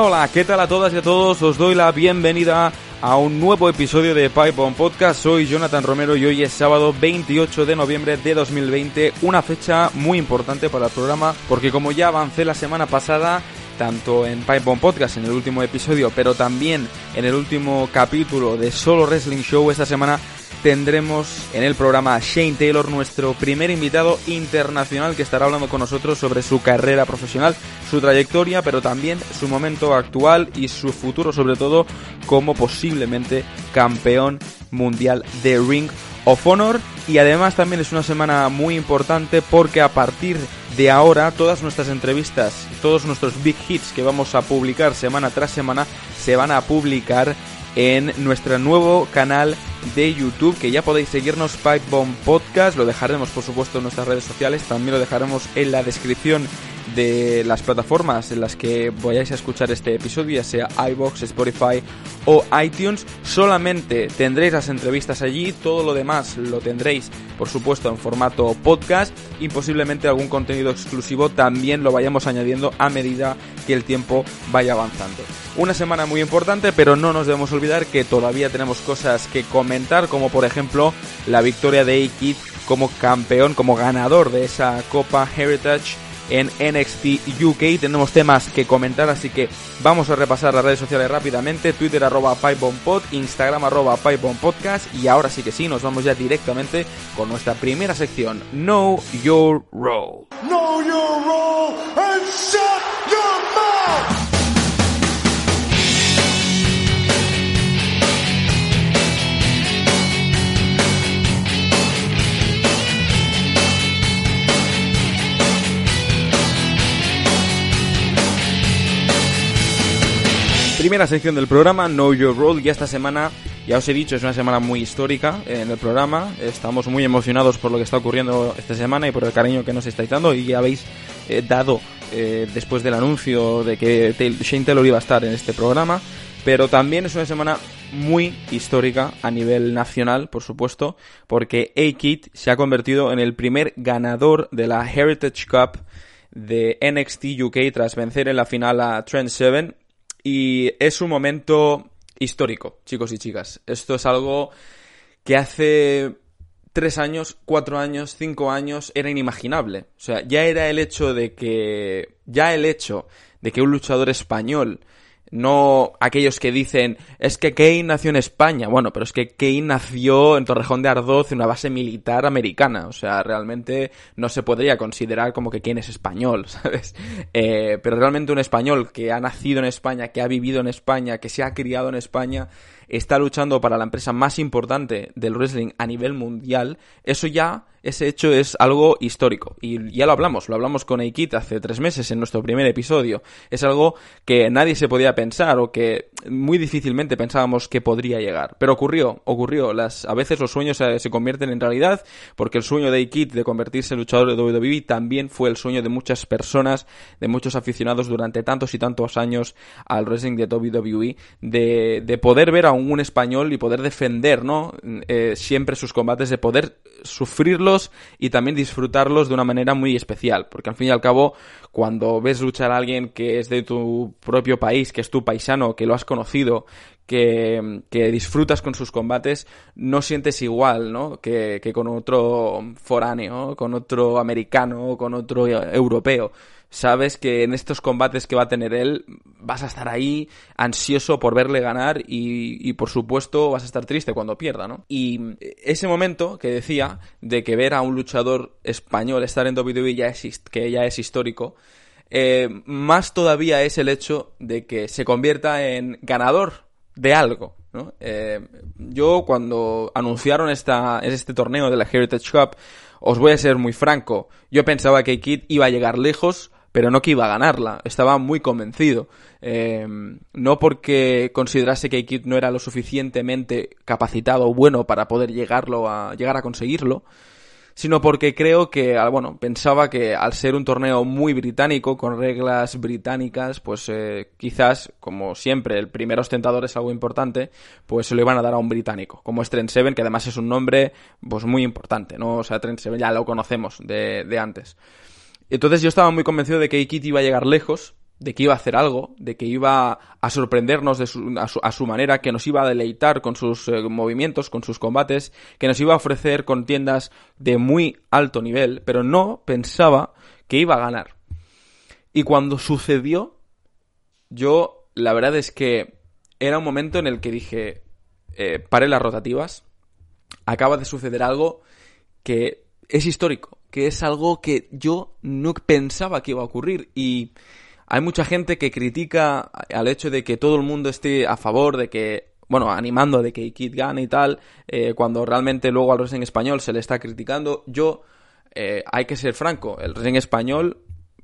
Hola, ¿qué tal a todas y a todos? Os doy la bienvenida a un nuevo episodio de Pipe on Podcast. Soy Jonathan Romero y hoy es sábado 28 de noviembre de 2020, una fecha muy importante para el programa porque como ya avancé la semana pasada, tanto en Pipe on Podcast en el último episodio, pero también en el último capítulo de Solo Wrestling Show esta semana tendremos en el programa Shane Taylor, nuestro primer invitado internacional que estará hablando con nosotros sobre su carrera profesional, su trayectoria, pero también su momento actual y su futuro, sobre todo como posiblemente campeón mundial de Ring of Honor. Y además también es una semana muy importante porque a partir de ahora todas nuestras entrevistas, todos nuestros big hits que vamos a publicar semana tras semana se van a publicar en nuestro nuevo canal de YouTube, que ya podéis seguirnos Pipe Bomb Podcast, lo dejaremos por supuesto en nuestras redes sociales, también lo dejaremos en la descripción de las plataformas en las que vayáis a escuchar este episodio, ya sea iBox, Spotify o iTunes. Solamente tendréis las entrevistas allí, todo lo demás lo tendréis, por supuesto, en formato podcast y posiblemente algún contenido exclusivo también lo vayamos añadiendo a medida que el tiempo vaya avanzando. Una semana muy importante, pero no nos debemos olvidar que todavía tenemos cosas que comentar, como por ejemplo la victoria de A-Kid como campeón, como ganador de esa Copa Heritage en NXT UK. Tenemos temas que comentar, así que vamos a repasar las redes sociales rápidamente. Twitter arroba PipeBombPod, Instagram arroba PipeBombPodcast y ahora sí que sí, nos vamos ya directamente con nuestra primera sección, Know Your Role. Know your role and shut your mouth! Primera sección del programa, Know Your Role, y esta semana, ya os he dicho, es una semana muy histórica en el programa. Estamos muy emocionados por lo que está ocurriendo esta semana y por el cariño que nos estáis dando y ya habéis eh, dado eh, después del anuncio de que Shane Taylor iba a estar en este programa. Pero también es una semana muy histórica a nivel nacional, por supuesto, porque A-Kid se ha convertido en el primer ganador de la Heritage Cup de NXT UK tras vencer en la final a Trent Seven y es un momento histórico, chicos y chicas. Esto es algo que hace tres años, cuatro años, cinco años era inimaginable. O sea, ya era el hecho de que, ya el hecho de que un luchador español, no aquellos que dicen, es que Kane nació en España. Bueno, pero es que Kane nació en Torrejón de Ardoz, en una base militar americana. O sea, realmente no se podría considerar como que Kane es español, ¿sabes? Eh, pero realmente un español que ha nacido en España, que ha vivido en España, que se ha criado en España, está luchando para la empresa más importante del wrestling a nivel mundial, eso ya, ese hecho es algo histórico. Y ya lo hablamos, lo hablamos con Aikit hace tres meses en nuestro primer episodio. Es algo que nadie se podía pensar o que muy difícilmente pensábamos que podría llegar. Pero ocurrió, ocurrió. Las, a veces los sueños se, se convierten en realidad porque el sueño de Aikit de convertirse en luchador de WWE también fue el sueño de muchas personas, de muchos aficionados durante tantos y tantos años al wrestling de WWE, de, de poder ver a un español y poder defender, ¿no? Eh, siempre sus combates, de poder sufrirlos y también disfrutarlos de una manera muy especial, porque al fin y al cabo, cuando ves luchar a alguien que es de tu propio país, que es tu paisano, que lo has conocido, que, disfrutas con sus combates, no sientes igual, ¿no? Que, que con otro foráneo, con otro americano, con otro europeo sabes que en estos combates que va a tener él vas a estar ahí ansioso por verle ganar y, y, por supuesto vas a estar triste cuando pierda, ¿no? Y ese momento que decía de que ver a un luchador español estar en WWE ya es, que ya es histórico, eh, más todavía es el hecho de que se convierta en ganador de algo. ¿no? Eh, yo cuando anunciaron esta, este torneo de la Heritage Cup, os voy a ser muy franco, yo pensaba que Kid iba a llegar lejos, pero no que iba a ganarla. Estaba muy convencido. Eh, no porque considerase que Kid no era lo suficientemente capacitado o bueno para poder llegarlo a, llegar a conseguirlo, sino porque creo que, bueno, pensaba que al ser un torneo muy británico, con reglas británicas, pues eh, quizás, como siempre, el primer ostentador es algo importante, pues se lo iban a dar a un británico, como es Trent Seven, que además es un nombre, pues muy importante, ¿no? O sea, Trent Seven ya lo conocemos de, de antes. Entonces yo estaba muy convencido de que Ikit iba a llegar lejos, de que iba a hacer algo, de que iba a sorprendernos de su, a, su, manera, que nos iba a deleitar con sus eh, movimientos, con sus combates, que nos iba a ofrecer contiendas de muy alto nivel, pero no pensaba que iba a ganar. Y cuando sucedió, yo la verdad es que era un momento en el que dije, eh, paré las rotativas, acaba de suceder algo que es histórico, que es algo que yo no pensaba que iba a ocurrir y hay mucha gente que critica al hecho de que todo el mundo esté a favor de que bueno, animando de que Kid gane y tal, eh, cuando realmente luego al wrestling español se le está criticando. Yo, eh, hay que ser franco, el wrestling español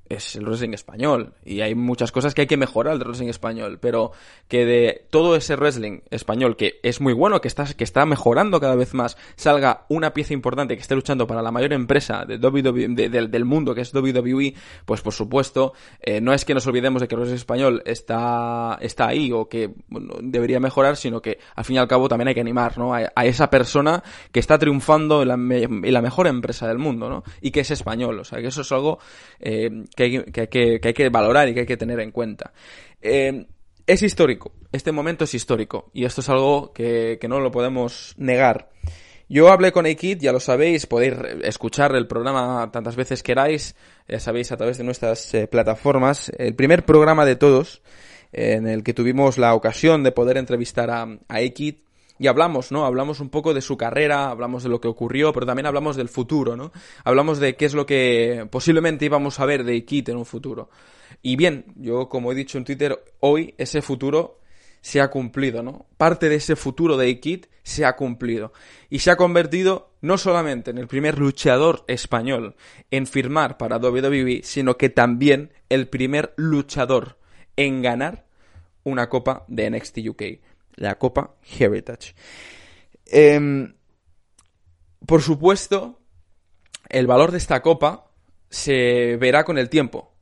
es el wrestling español y hay muchas cosas que hay que mejorar del wrestling español, pero que de todo ese wrestling español que es muy bueno, que está, que está mejorando cada vez más, salga una pieza importante que esté luchando para la mayor empresa de WWE, del mundo que es WWE, pues por supuesto, eh, no es que nos olvidemos de que el wrestling español está, está ahí o que debería mejorar, sino que al fin y al cabo también hay que animar ¿no? a, esa persona que está triunfando en la, en la, mejor empresa del mundo ¿no? y que es español, o sea que eso es algo eh, que hay que, valorar y que hay que tener en cuenta. Eh, es histórico, este momento es histórico y esto es algo que, no lo podemos negar. Yo hablé con Aikid, ya lo sabéis, podéis escuchar el programa tantas veces queráis, ya sabéis, a través de nuestras eh, plataformas. El primer programa de todos, en el que tuvimos la ocasión de poder entrevistar a, a y hablamos, ¿no? Hablamos un poco de su carrera, hablamos de lo que ocurrió, pero también hablamos del futuro, ¿no? Hablamos de qué es lo que posiblemente íbamos a ver de Kit en un futuro. Y bien, yo como he dicho en Twitter, hoy ese futuro se ha cumplido, ¿no? Parte de ese futuro de Kit se ha cumplido. Y se ha convertido no solamente en el primer luchador español en firmar para WWE, sino que también el primer luchador en ganar una copa de NXT UK la Copa Heritage. Em, por supuesto, el valor de esta copa se verá con el tiempo.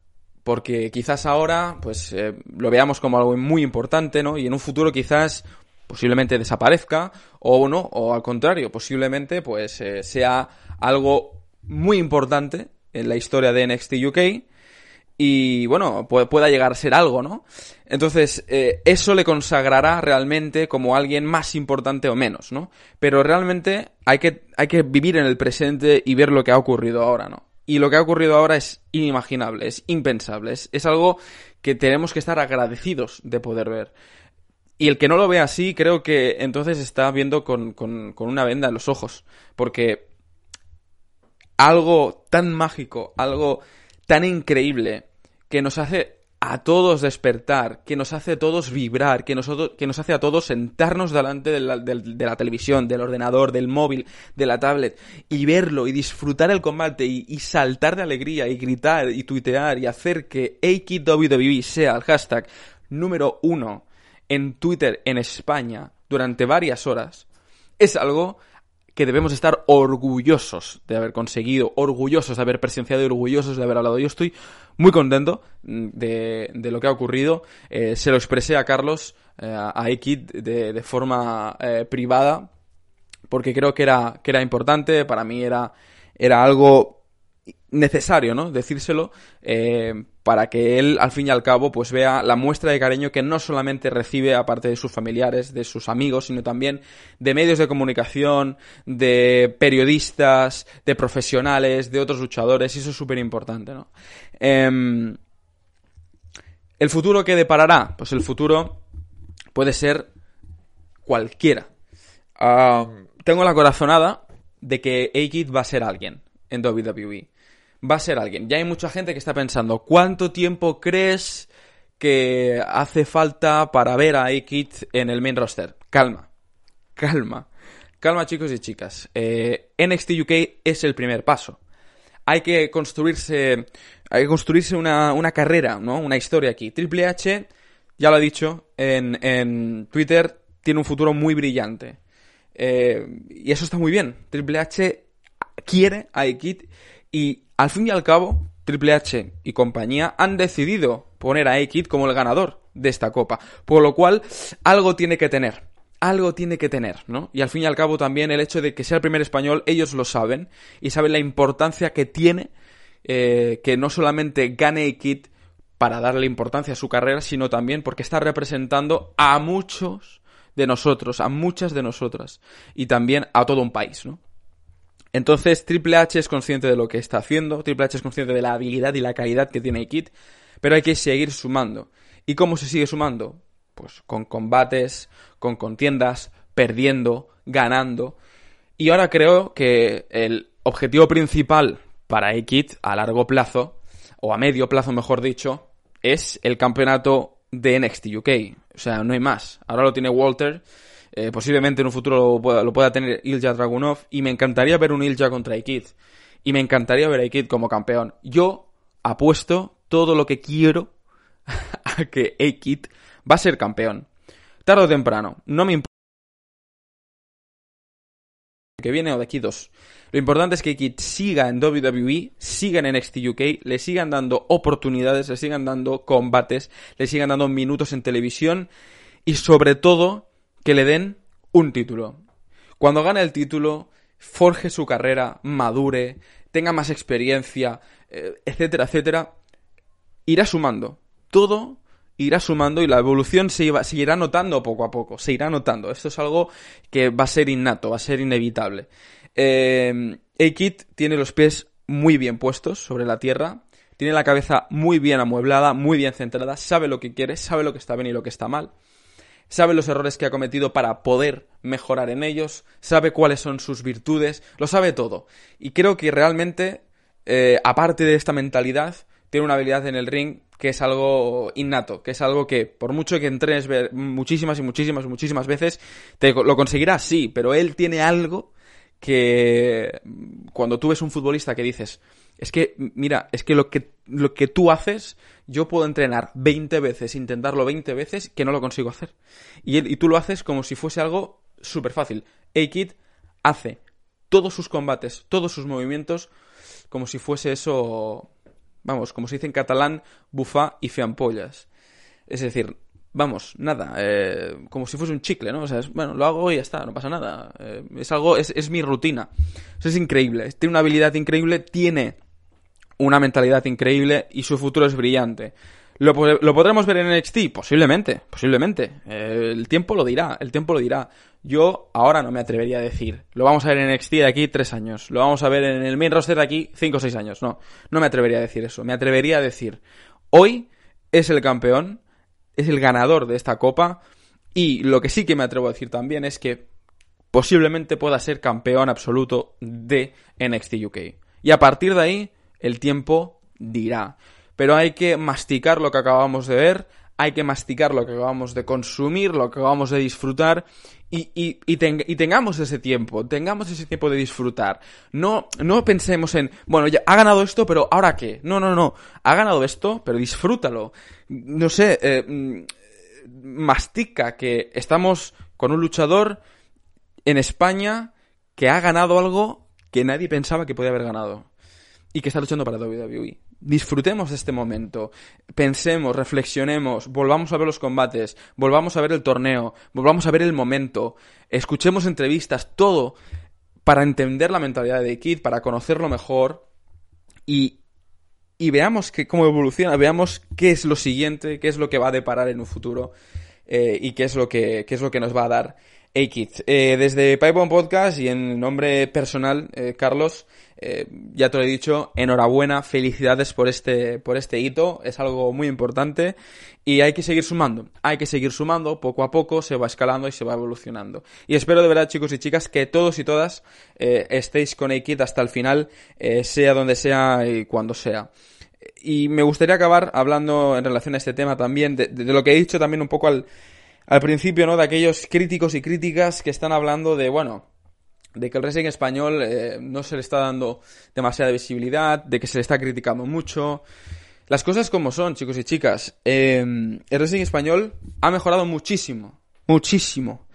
Porque quizás ahora, pues, eh, lo veamos como algo muy importante, ¿no? Y en un futuro quizás posiblemente desaparezca, o no, o al contrario, posiblemente, pues, eh, sea algo muy importante en la historia de NXT UK y bueno, pueda llegar a ser algo, ¿no? Entonces, eh, eso le consagrará realmente como alguien más importante o menos, ¿no? Pero realmente hay que, hay que vivir en el presente y ver lo que ha ocurrido ahora, ¿no? Y lo que ha ocurrido ahora es inimaginable, es impensable, es, algo que tenemos que estar agradecidos de poder ver. Y el que no lo ve así, creo que entonces está viendo con, con, con una venda en los ojos. Porque algo tan mágico, algo tan increíble que nos hace a todos despertar, que nos hace a todos vibrar, que, que nos hace a todos sentarnos delante de la, televisión, del ordenador, del móvil, de la tablet y verlo y disfrutar el combate y, saltar de alegría y gritar y tuitear y hacer que WWE sea el hashtag número uno en Twitter en España durante varias horas es algo que debemos estar orgullosos de haber conseguido, orgullosos de haber presenciado y orgullosos de haber hablado. Yo estoy muy contento mm, de, de lo que ha ocurrido. Eh, se lo expresé a Carlos, eh, a Ekid, de, de forma eh, privada, porque creo que era, que era importante, para mí era, era algo necesario, ¿no? Decírselo eh, para que él, al fin y al cabo, pues vea la muestra de cariño que no solamente recibe aparte de sus familiares, de sus amigos, sino también de medios de comunicación, de periodistas, de profesionales, de otros luchadores, y eso es súper importante, ¿no? Em, ¿El futuro qué deparará? Pues el futuro puede ser cualquiera. Ah, tengo la corazonada de que A-Kid va a ser alguien en WWE va a ser alguien. Ya hay mucha gente que está pensando, ¿cuánto tiempo crees que hace falta para ver a Aikid en el main roster? Calma, calma, calma chicos y chicas. Eh, NXT UK es el primer paso. Hay que construirse, hay que construirse una, una carrera, ¿no? Una historia aquí. Triple H, ya lo ha dicho en, en Twitter, tiene un futuro muy brillante. Eh, y eso está muy bien. Triple H quiere a Aikid y al fin y al cabo, Triple H y compañía han decidido poner a A-Kid como el ganador de esta copa. Por lo cual, algo tiene que tener. Algo tiene que tener, ¿no? Y al fin y al cabo también el hecho de que sea el primer español, ellos lo saben y saben la importancia que tiene eh, que no solamente gane A-Kid para darle importancia a su carrera, sino también porque está representando a muchos de nosotros, a muchas de nosotras, y también a todo un país, ¿no? Entonces, Triple H es consciente de lo que está haciendo, Triple H es consciente de la habilidad y la calidad que tiene Kid, pero hay que seguir sumando. ¿Y cómo se sigue sumando? Pues con combates, con contiendas, perdiendo, ganando. Y ahora creo que el objetivo principal para A-Kid a largo plazo, o a medio plazo mejor dicho, es el campeonato de NXT UK. O sea, no hay más. Ahora lo tiene Walter eh, posiblemente en un futuro lo pueda, tener Ilja Dragunov. Y me encantaría ver un Ilja contra Aikid. Y me encantaría ver a Aikid como campeón. Yo apuesto todo lo que quiero a que Aikid va a ser campeón. Tarde o temprano. No me importa que viene o de aquí dos. Lo importante es que Aikid siga en WWE, siga en NXT UK, le sigan dando oportunidades, le sigan dando combates, le sigan dando minutos en televisión y sobre todo que le den un título. Cuando gane el título, forje su carrera, madure, tenga más experiencia, eh, etcétera, etcétera, irá sumando. Todo irá sumando y la evolución se, irá notando poco a poco, se irá notando. Esto es algo que va a ser innato, va a ser inevitable. Eh, tiene los pies muy bien puestos sobre la tierra, tiene la cabeza muy bien amueblada, muy bien centrada, sabe lo que quiere, sabe lo que está bien y lo que está mal sabe los errores que ha cometido para poder mejorar en ellos, sabe cuáles son sus virtudes, lo sabe todo. Y creo que realmente, eh, aparte de esta mentalidad, tiene una habilidad en el ring que es algo innato, que es algo que por mucho que entrenes muchísimas y muchísimas y muchísimas veces, te lo conseguirás, sí, pero él tiene algo que cuando tú ves un futbolista que dices, es que, mira, es que lo que, lo que tú haces, yo puedo entrenar 20 veces, intentarlo 20 veces, que no lo consigo hacer. Y, y tú lo haces como si fuese algo súper fácil. A-Kid hace todos sus combates, todos sus movimientos, como si fuese eso, vamos, como se dice en catalán, bufa y feampollas. Es decir, vamos, nada, eh, como si fuese un chicle, ¿no? O sea, es, bueno, lo hago y ya está, no pasa nada. Eh, es algo, es, es mi rutina. Eso es increíble. Tiene una habilidad increíble, tiene una mentalidad increíble y su futuro es brillante. ¿Lo, podremos ver en NXT? Posiblemente, posiblemente. el tiempo lo dirá, el tiempo lo dirá. Yo ahora no me atrevería a decir, lo vamos a ver en NXT de aquí tres años, lo vamos a ver en el main roster de aquí cinco o seis años. No, no me atrevería a decir eso. Me atrevería a decir, hoy es el campeón, es el ganador de esta copa y lo que sí que me atrevo a decir también es que posiblemente pueda ser campeón absoluto de NXT UK. Y a partir de ahí el tiempo dirá. Pero hay que masticar lo que acabamos de ver, hay que masticar lo que acabamos de consumir, lo que acabamos de disfrutar y, y, tengamos ese tiempo, tengamos ese tiempo de disfrutar. No, no pensemos en, bueno, ya ha ganado esto, pero ¿ahora qué? No, no, no. Ha ganado esto, pero disfrútalo. No sé, eh, mm, mastica que estamos con un luchador en España que ha ganado algo que nadie pensaba que podía haber ganado y que está luchando para WWE. Disfrutemos de este momento, pensemos, reflexionemos, volvamos a ver los combates, volvamos a ver el torneo, volvamos a ver el momento, escuchemos entrevistas, todo para entender la mentalidad de Kid, para conocerlo mejor y, y veamos que, cómo evoluciona, veamos qué es lo siguiente, qué es lo que va a deparar en un futuro eh, y qué es, lo que, qué es lo que nos va a dar A-Kid. Eh, desde Pipeline Podcast y en nombre personal, eh, Carlos, eh, ya te lo he dicho, enhorabuena, felicidades por este, por este hito, es algo muy importante y hay que seguir sumando, hay que seguir sumando, poco a poco se va escalando y se va evolucionando. Y espero de verdad, chicos y chicas, que todos y todas eh, estéis con Aikid hasta el final, eh, sea donde sea y cuando sea. Y me gustaría acabar hablando en relación a este tema también, de, de lo que he dicho también un poco al, al principio, ¿no? De aquellos críticos y críticas que están hablando de, bueno, de que el wrestling español eh, no se le está dando demasiada visibilidad, de que se le está criticando mucho. Las cosas como son, chicos y chicas. Eh, el wrestling español ha mejorado muchísimo, muchísimo.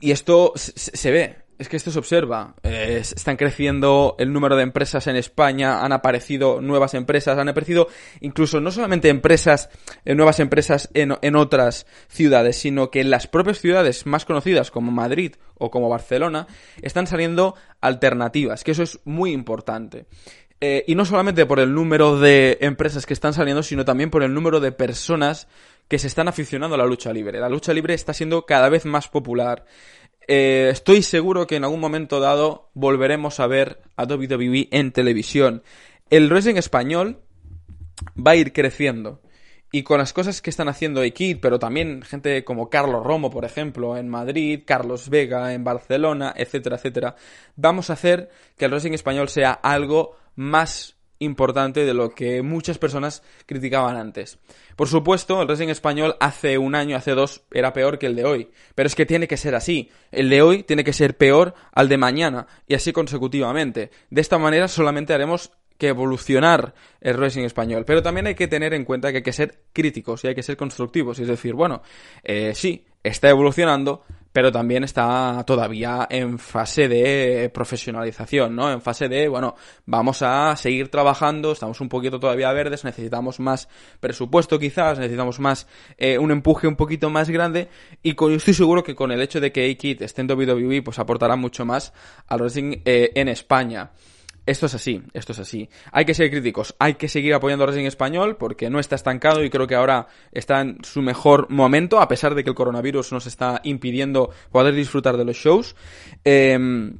Y esto se ve es que esto se observa. Eh, están creciendo el número de empresas en España, han aparecido nuevas empresas, han aparecido incluso no solamente empresas, eh, nuevas empresas en, en, otras ciudades, sino que en las propias ciudades más conocidas como Madrid o como Barcelona están saliendo alternativas, que eso es muy importante. Eh, y no solamente por el número de empresas que están saliendo, sino también por el número de personas que se están aficionando a la lucha libre. La lucha libre está siendo cada vez más popular. Eh, estoy seguro que en algún momento dado volveremos a ver a WWE en televisión. El wrestling español va a ir creciendo. Y con las cosas que están haciendo Equid, pero también gente como Carlos Romo, por ejemplo, en Madrid, Carlos Vega en Barcelona, etcétera, etcétera, vamos a hacer que el wrestling español sea algo más importante de lo que muchas personas criticaban antes. Por supuesto, el wrestling español hace un año, hace dos, era peor que el de hoy. Pero es que tiene que ser así. El de hoy tiene que ser peor al de mañana. Y así consecutivamente. De esta manera solamente haremos que evolucionar el wrestling español. Pero también hay que tener en cuenta que hay que ser críticos y hay que ser constructivos. Y es decir, bueno, eh, sí, está evolucionando, pero también está todavía en fase de profesionalización, ¿no? En fase de, bueno, vamos a seguir trabajando, estamos un poquito todavía verdes, necesitamos más presupuesto quizás, necesitamos más, eh, un empuje un poquito más grande, y con, estoy seguro que con el hecho de que A-Kid esté en WWE, pues aportará mucho más al wrestling eh, en España. Esto es así, esto es así. Hay que ser críticos, hay que seguir apoyando a Wrestling Español porque no está estancado y creo que ahora está en su mejor momento, a pesar de que el coronavirus nos está impidiendo poder disfrutar de los shows. Eh,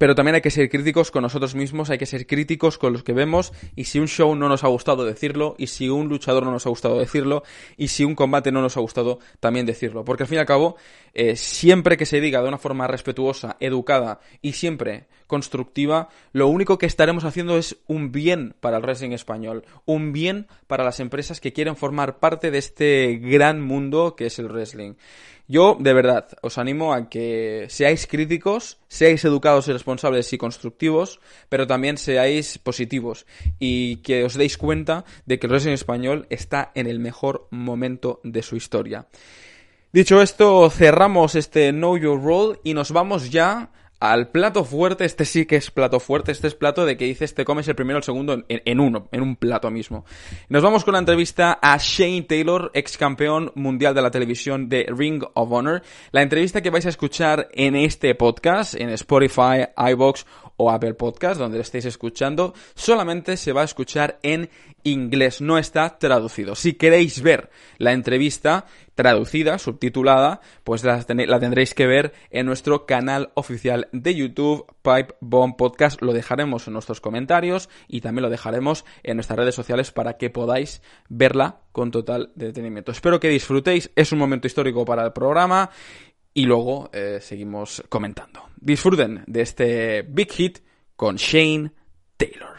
pero también hay que ser críticos con nosotros mismos, hay que ser críticos con los que vemos y si un show no nos ha gustado decirlo y si un luchador no nos ha gustado decirlo y si un combate no nos ha gustado también decirlo. Porque al fin y al cabo, eh, siempre que se diga de una forma respetuosa, educada y siempre constructiva, lo único que estaremos haciendo es un bien para el wrestling español, un bien para las empresas que quieren formar parte de este gran mundo que es el wrestling. Yo, de verdad, os animo a que seáis críticos, seáis educados y responsables y constructivos, pero también seáis positivos y que os deis cuenta de que el wrestling español está en el mejor momento de su historia. Dicho esto, cerramos este Know Your Role y nos vamos ya al plato fuerte, este sí que es plato fuerte, este es plato de que dices te comes el primero el segundo en, en, uno, en un plato mismo. Nos vamos con la entrevista a Shane Taylor, ex campeón mundial de la televisión de Ring of Honor. La entrevista que vais a escuchar en este podcast, en Spotify, iBox o Apple Podcast, donde lo estéis escuchando, solamente se va a escuchar en inglés, no está traducido. Si queréis ver la entrevista traducida, subtitulada, pues la, tendréis que ver en nuestro canal oficial de YouTube, Pipe Bomb Podcast. Lo dejaremos en nuestros comentarios y también lo dejaremos en nuestras redes sociales para que podáis verla con total detenimiento. Espero que disfrutéis, es un momento histórico para el programa y luego eh, seguimos comentando. Disfruten de este big hit con Shane Taylor.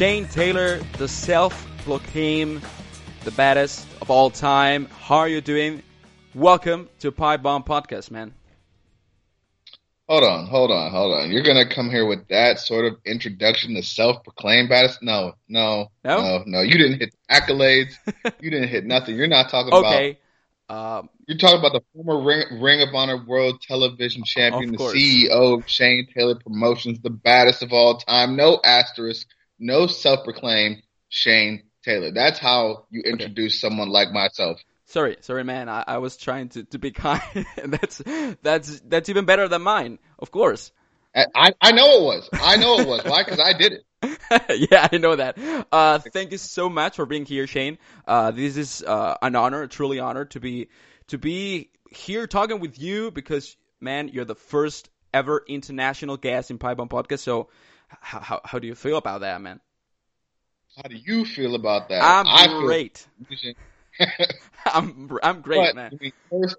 Shane Taylor, the self-proclaimed the baddest of all time. How are you doing? Welcome to Pipe Bomb Podcast, man. Hold on, hold on, hold on. You're gonna come here with that sort of introduction to self-proclaimed baddest? No, no, no, no. no. You didn't hit accolades. you didn't hit nothing. You're not talking okay. about. Um, you're talking about the former Ring, Ring of Honor World Television Champion, the CEO of Shane Taylor Promotions, the baddest of all time. No asterisk no self-proclaimed Shane Taylor. That's how you introduce okay. someone like myself. Sorry, sorry, man. I, I was trying to, to be kind. that's that's that's even better than mine, of course. I I know it was. I know it was. Why? Because I did it. yeah, I know that. Uh, thank you so much for being here, Shane. Uh, this is uh, an honor, truly honor to be to be here talking with you because, man, you're the first ever international guest in Pipe Bomb Podcast. So how, how, how do you feel about that, man? How do you feel about that? I'm I great. I'm I'm great, but, man. First,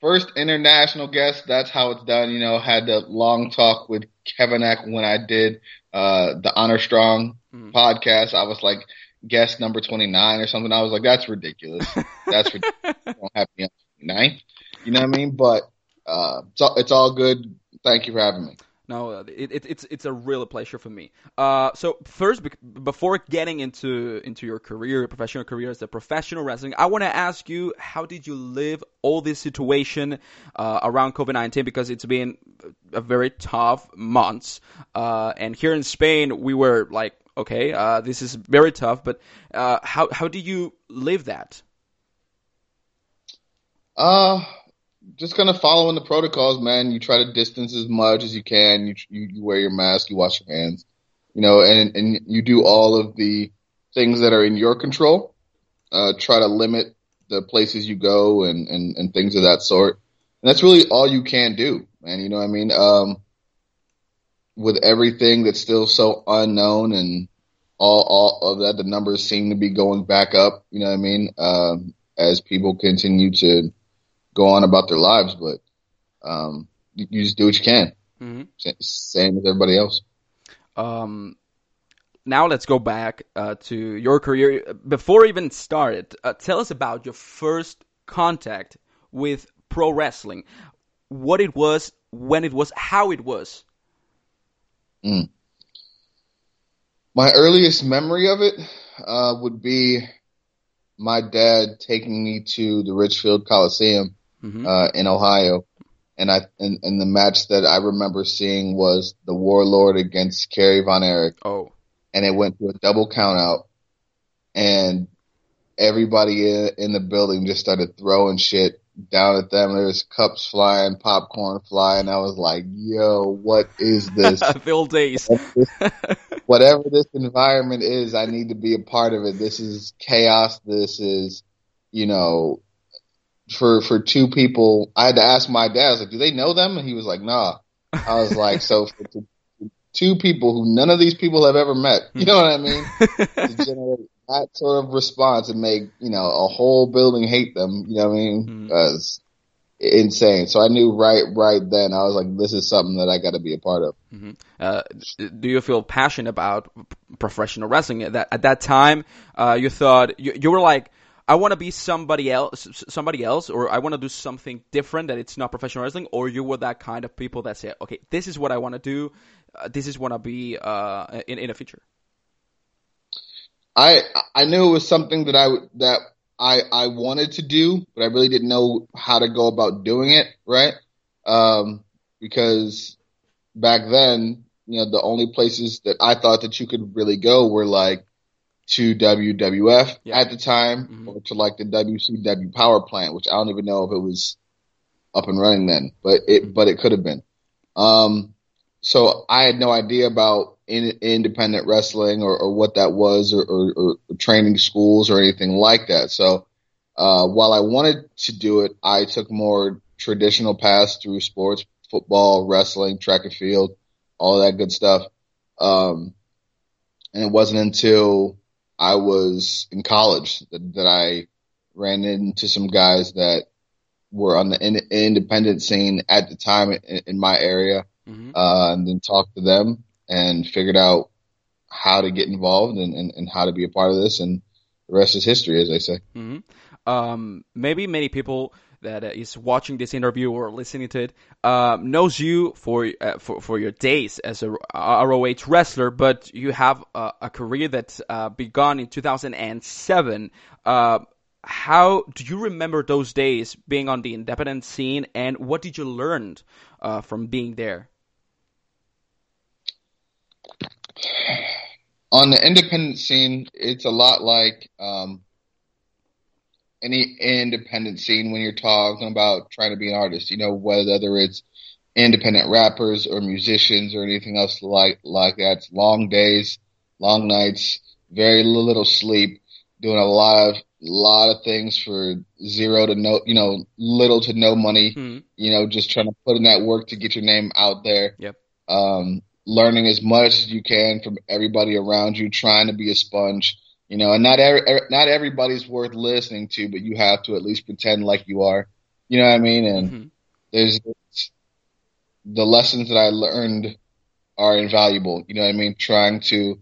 first international guest. That's how it's done. You know, had the long talk with Kevin Eck when I did uh, the Honor Strong mm-hmm. podcast. I was like guest number twenty nine or something. I was like, that's ridiculous. that's ridiculous. don't have me on 29. You know what I mean? But uh, it's all, it's all good. Thank you for having me. No, it, it, it's it's a real pleasure for me. Uh, so first, before getting into into your career, professional career as a professional wrestling, I want to ask you, how did you live all this situation uh, around COVID nineteen? Because it's been a very tough months, uh, and here in Spain, we were like okay, uh, this is very tough, but uh, how how do you live that? Uh, just kind of following the protocols, man. You try to distance as much as you can. You you, you wear your mask, you wash your hands, you know, and and you do all of the things that are in your control. Uh, try to limit the places you go and and and things of that sort. And that's really all you can do, man. You know what I mean? Um, with everything that's still so unknown and all, all of that, the numbers seem to be going back up. You know what I mean? Um, as people continue to go on about their lives, but um, you, you, just do what you can. Mm-hmm. Same as everybody else. Um, now let's go back uh, to your career. Before even started, uh, tell us about your first contact with pro wrestling. What it was, when it was, how it was. Mm. My earliest memory of it uh, would be my dad taking me to the Richfield Coliseum mm-hmm. uh, in Ohio, and I and, and, the match that I remember seeing was the Warlord against Kerry Von Erich. Oh, and it went to a double count out, and everybody in, in the building just started throwing shit down at them. There was cups flying, popcorn flying. I was like, "Yo, what is this?" the old days. Whatever this environment is, I need to be a part of it. This is chaos. This is, you know, for for two people. I had to ask my dad. I was like, "Do they know them?" And he was like, "Nah." I was like, "So for two people who none of these people have ever met, you know what I mean?" to generate that sort of response and make you know a whole building hate them. You know what I mean? Mm-hmm. Insane. So I knew right right then. I was like, this is something that I got to be a part of. Mm-hmm. Uh, do you feel passionate about professional wrestling at that at that time? Uh, you thought you, you were like. I want to be somebody else, somebody else, or I want to do something different that it's not professional wrestling, or you were that kind of people that say, okay, this is what I want to do, uh, this is what I want to be uh, in in the future. I I knew it was something that I that I I wanted to do, but I really didn't know how to go about doing it, right? Um, because back then, you know, the only places that I thought that you could really go were like to WWF yeah. at the time, mm-hmm. or to like the WCW Power Plant, which I don't even know if it was up and running then, but it but it could have been. Um, so I had no idea about in, independent wrestling or, or, what that was or, or, or, training schools or anything like that. So uh, while I wanted to do it, I took more traditional paths through sports, football, wrestling, track and field, all that good stuff. Um, and it wasn't until I was in college that, that I ran into some guys that were on the in, independent scene at the time in, in my area, mm-hmm. uh, and then talked to them and figured out how to get involved and, and, and, how to be a part of this. And the rest is history, as they say. Mm-hmm. Um, maybe many people that uh, watching this interview or listening to it uh, knows you for, uh, for for your days as a ROH wrestler, but you have a, a career that uh, began in 2007. Uh, how do you remember those days being on the independent scene, and what did you learn uh, from being there? on the independent scene, it's a lot like um, any independent scene when you're talking about trying to be an artist. You know, whether it's independent rappers or musicians or anything else like like that. It's long days, long nights, very little sleep, doing a lot of lot of things for zero to no, you know, little to no money. Mm-hmm. You know, just trying to put in that work to get your name out there. Yep. Um, learning as much as you can from everybody around you, trying to be a sponge. You know, and not every, not everybody's worth listening to, but you have to at least pretend like you are. You know what I mean? And mm-hmm. there's the lessons that I learned are invaluable. You know what I mean? Trying to,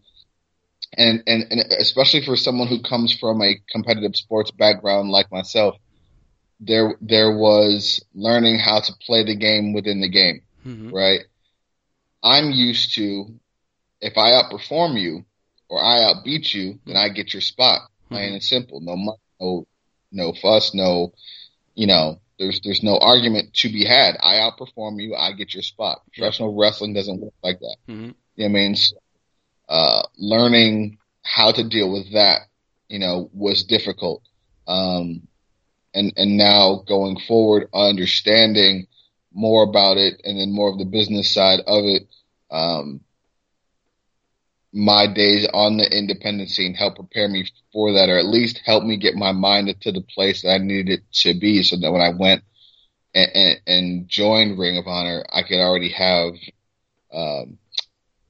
and, and, and especially for someone who comes from a competitive sports background like myself, there, there was learning how to play the game within the game, mm-hmm. right? I'm used to if I outperform you or I outbeat you, then I get your spot. Mm-hmm. Plain and simple. No, money, no, no fuss. No, you know, there's there's no argument to be had. I outperform you, I get your spot. Professional wrestling doesn't work like that. Mm-hmm. You know I mean? So, uh, learning how to deal with that, you know, was difficult. Um, and, and now going forward, understanding more about it and then more of the business side of it, um, my days on the independent scene help prepare me for that, or at least help me get my mind to the place that I needed it to be, so that when I went and, and, and joined Ring of Honor, I could already have um,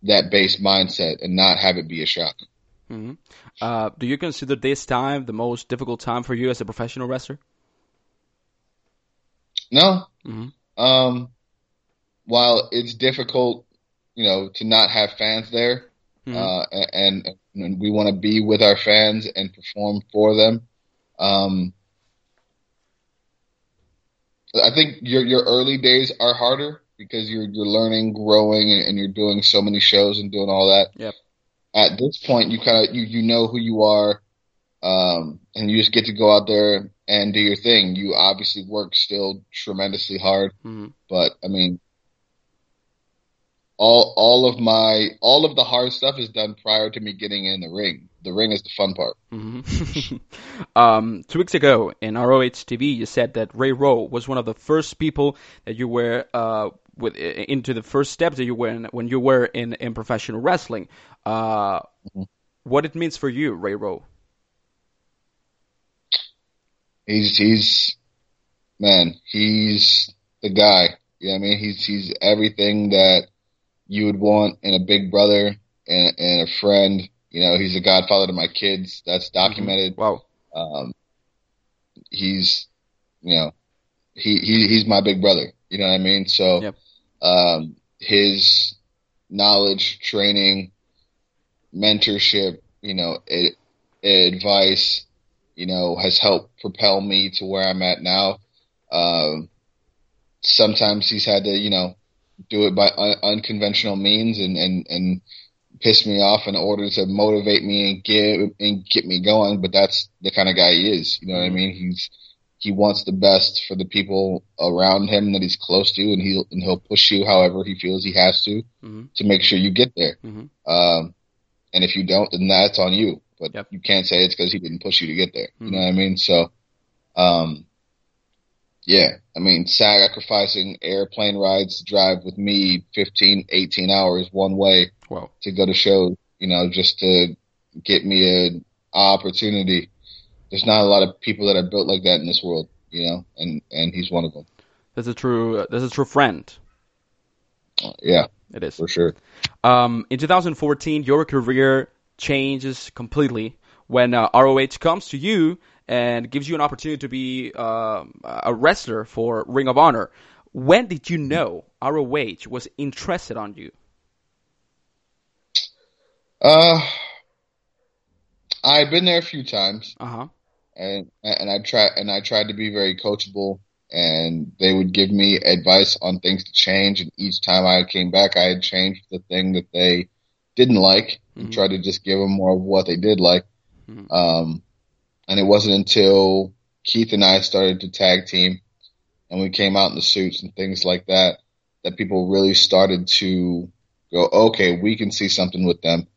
that base mindset and not have it be a shock. Mm-hmm. Uh, do you consider this time the most difficult time for you as a professional wrestler? No. Mm-hmm. Um, while it's difficult, you know, to not have fans there, mm-hmm. uh, and, and we want to be with our fans and perform for them. Um, I think your your early days are harder because you're you're learning, growing, and, and you're doing so many shows and doing all that. Yep. At this point, you kind of you you know who you are, um, and you just get to go out there and do your thing. You obviously work still tremendously hard, mm-hmm. but I mean, all all of my all of the hard stuff is done prior to me getting in the ring. The ring is the fun part. Mm-hmm. um, two weeks ago in ROH TV, you said that Ray Rowe was one of the first people that you were uh, with into the first steps that you were in, when you were in, in professional wrestling. Uh, mm-hmm. What it means for you, Ray Rowe? He's he's man, he's the guy. You know I mean? He's he's everything that you would want in a big brother and, and a friend. You know, he's a godfather to my kids. That's mm-hmm. documented. Wow. Um, he's, you know, he, he, he's my big brother. You know what I mean? So, yep. um, his knowledge, training, mentorship, you know, it, advice, you know, has helped propel me to where I'm at now. Um, sometimes he's had to, you know, do it by un- unconventional means and, and, and piss me off in order to motivate me and get and get me going. But that's the kind of guy he is. You know what I mean? He's he wants the best for the people around him that he's close to, and he'll and he'll push you however he feels he has to mm-hmm. to make sure you get there. Mm-hmm. Um, and if you don't, then that's on you. But yep. you can't say it's because he didn't push you to get there. Mm-hmm. You know what I mean? So, um, yeah, I mean, sacrificing airplane rides to drive with me 15, 18 hours one way wow. to go to shows, you know, just to get me an opportunity. There's not a lot of people that are built like that in this world, you know, and, and he's one of them. That's a true, that's a true friend. Uh, yeah, it is for sure. Um, in 2014, your career changes completely when uh, ROH comes to you and gives you an opportunity to be uh, a wrestler for Ring of Honor. When did you know ROH was interested on you? Uh, I've been there a few times. Uh huh. And and I tried and I tried to be very coachable, and they would give me advice on things to change. And each time I came back, I had changed the thing that they didn't like, mm-hmm. and tried to just give them more of what they did like. Mm-hmm. Um, and it wasn't until Keith and I started to tag team and we came out in the suits and things like that that people really started to go, okay, we can see something with them,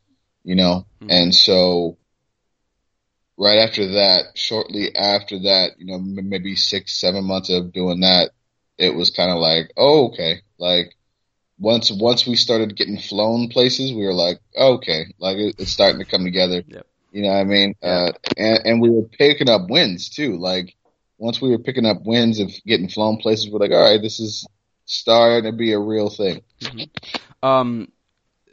you know? Mm-hmm. And so right after that, shortly after that, you know, maybe six, seven months of doing that, it was kind of like, oh, okay. Like once, once we started getting flown places, we were like, okay, like it, it's starting to come together. Yep. You know what I mean? Uh, and, and we were picking up wins too. Like once we were picking up wins of getting flown places, we're like, all right, this is starting to be a real thing. Mm-hmm. Um,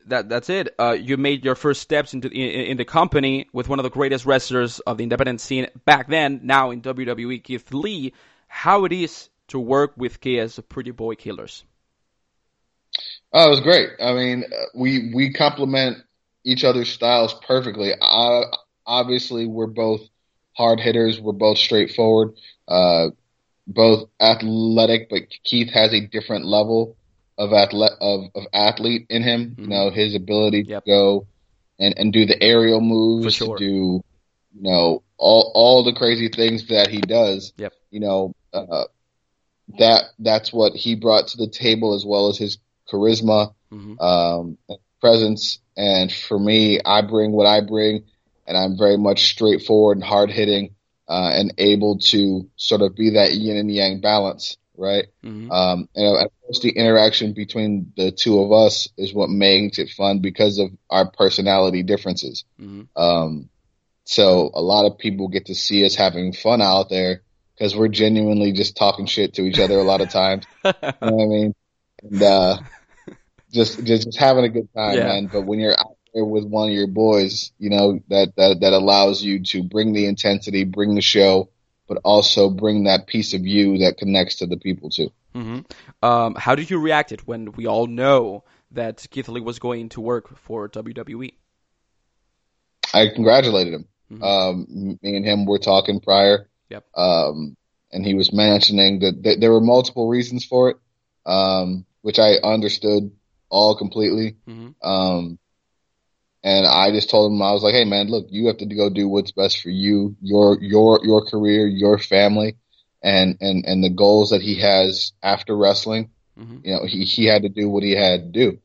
that that's it. Uh, you made your first steps into in, in, the company with one of the greatest wrestlers of the independent scene back then. Now in WWE, Keith Lee. How it is to work with Kay as a Pretty Boy Killers? Oh, it was great. I mean, we we complement each other's styles perfectly. I, obviously, we're both hard hitters. We're both straightforward, uh, both athletic, but Keith has a different level of athlete of, of athlete in him. Mm-hmm. You know, his ability yep. to go and, and do the aerial moves, sure. to do, you know, all, all the crazy things that he does. Yep. You know, uh, that, that's what he brought to the table as well as his charisma. Mm-hmm. Um, presence. And for me, I bring what I bring, and I'm very much straightforward and hard hitting, uh, and able to sort of be that yin and yang balance, right? Mhm. Um, and of course, the interaction between the two of us is what makes it fun because of our personality differences. Mhm. Um, so a lot of people get to see us having fun out there because we're genuinely just talking shit to each other a lot of times. You know what I mean? And, uh, just, just, just having a good time, Yeah. man. But when you're out there with one of your boys, you know, that, that, that allows you to bring the intensity, bring the show, but also bring that piece of you that connects to the people too. hmm Um, how did you react it when we all know that Keith Lee was going to work for? WWE? I congratulated him. Mhm. Um, me and him were talking prior. Yep. Um, and he was mentioning that th- there were multiple reasons for it, um, which I understood all completely. hmm Um, and I just told him I was like, "Hey, man, look, you have to go do what's best for you, your your your career, your family, and and and the goals that he has after wrestling. hmm You know, he he had to do what he had to do."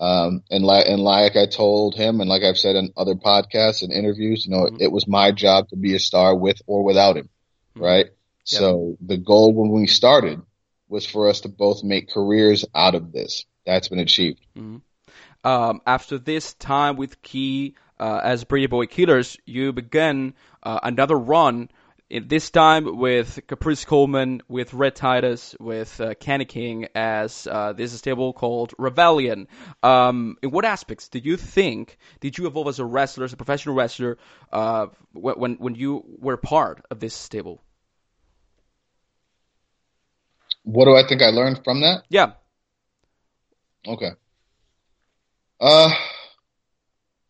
Um, and like, and like I told him, and like I've said in other podcasts and interviews, you know, Mhm. it was my job to be a star with or without him, Mhm. right? So the goal when we started was for us to both make careers out of this. That's been achieved. Um, after this time with Key uh, as Pretty Boy Killers, you began uh, another run. This time with Caprice Coleman, with Rhett Titus, with uh, Kenny King as uh, this stable called Rebellion. Um, in what aspects did you think did you evolve as a wrestler, as a professional wrestler, uh, when when you were part of this stable? What do I think I learned from that? Yeah. Okay. Uh,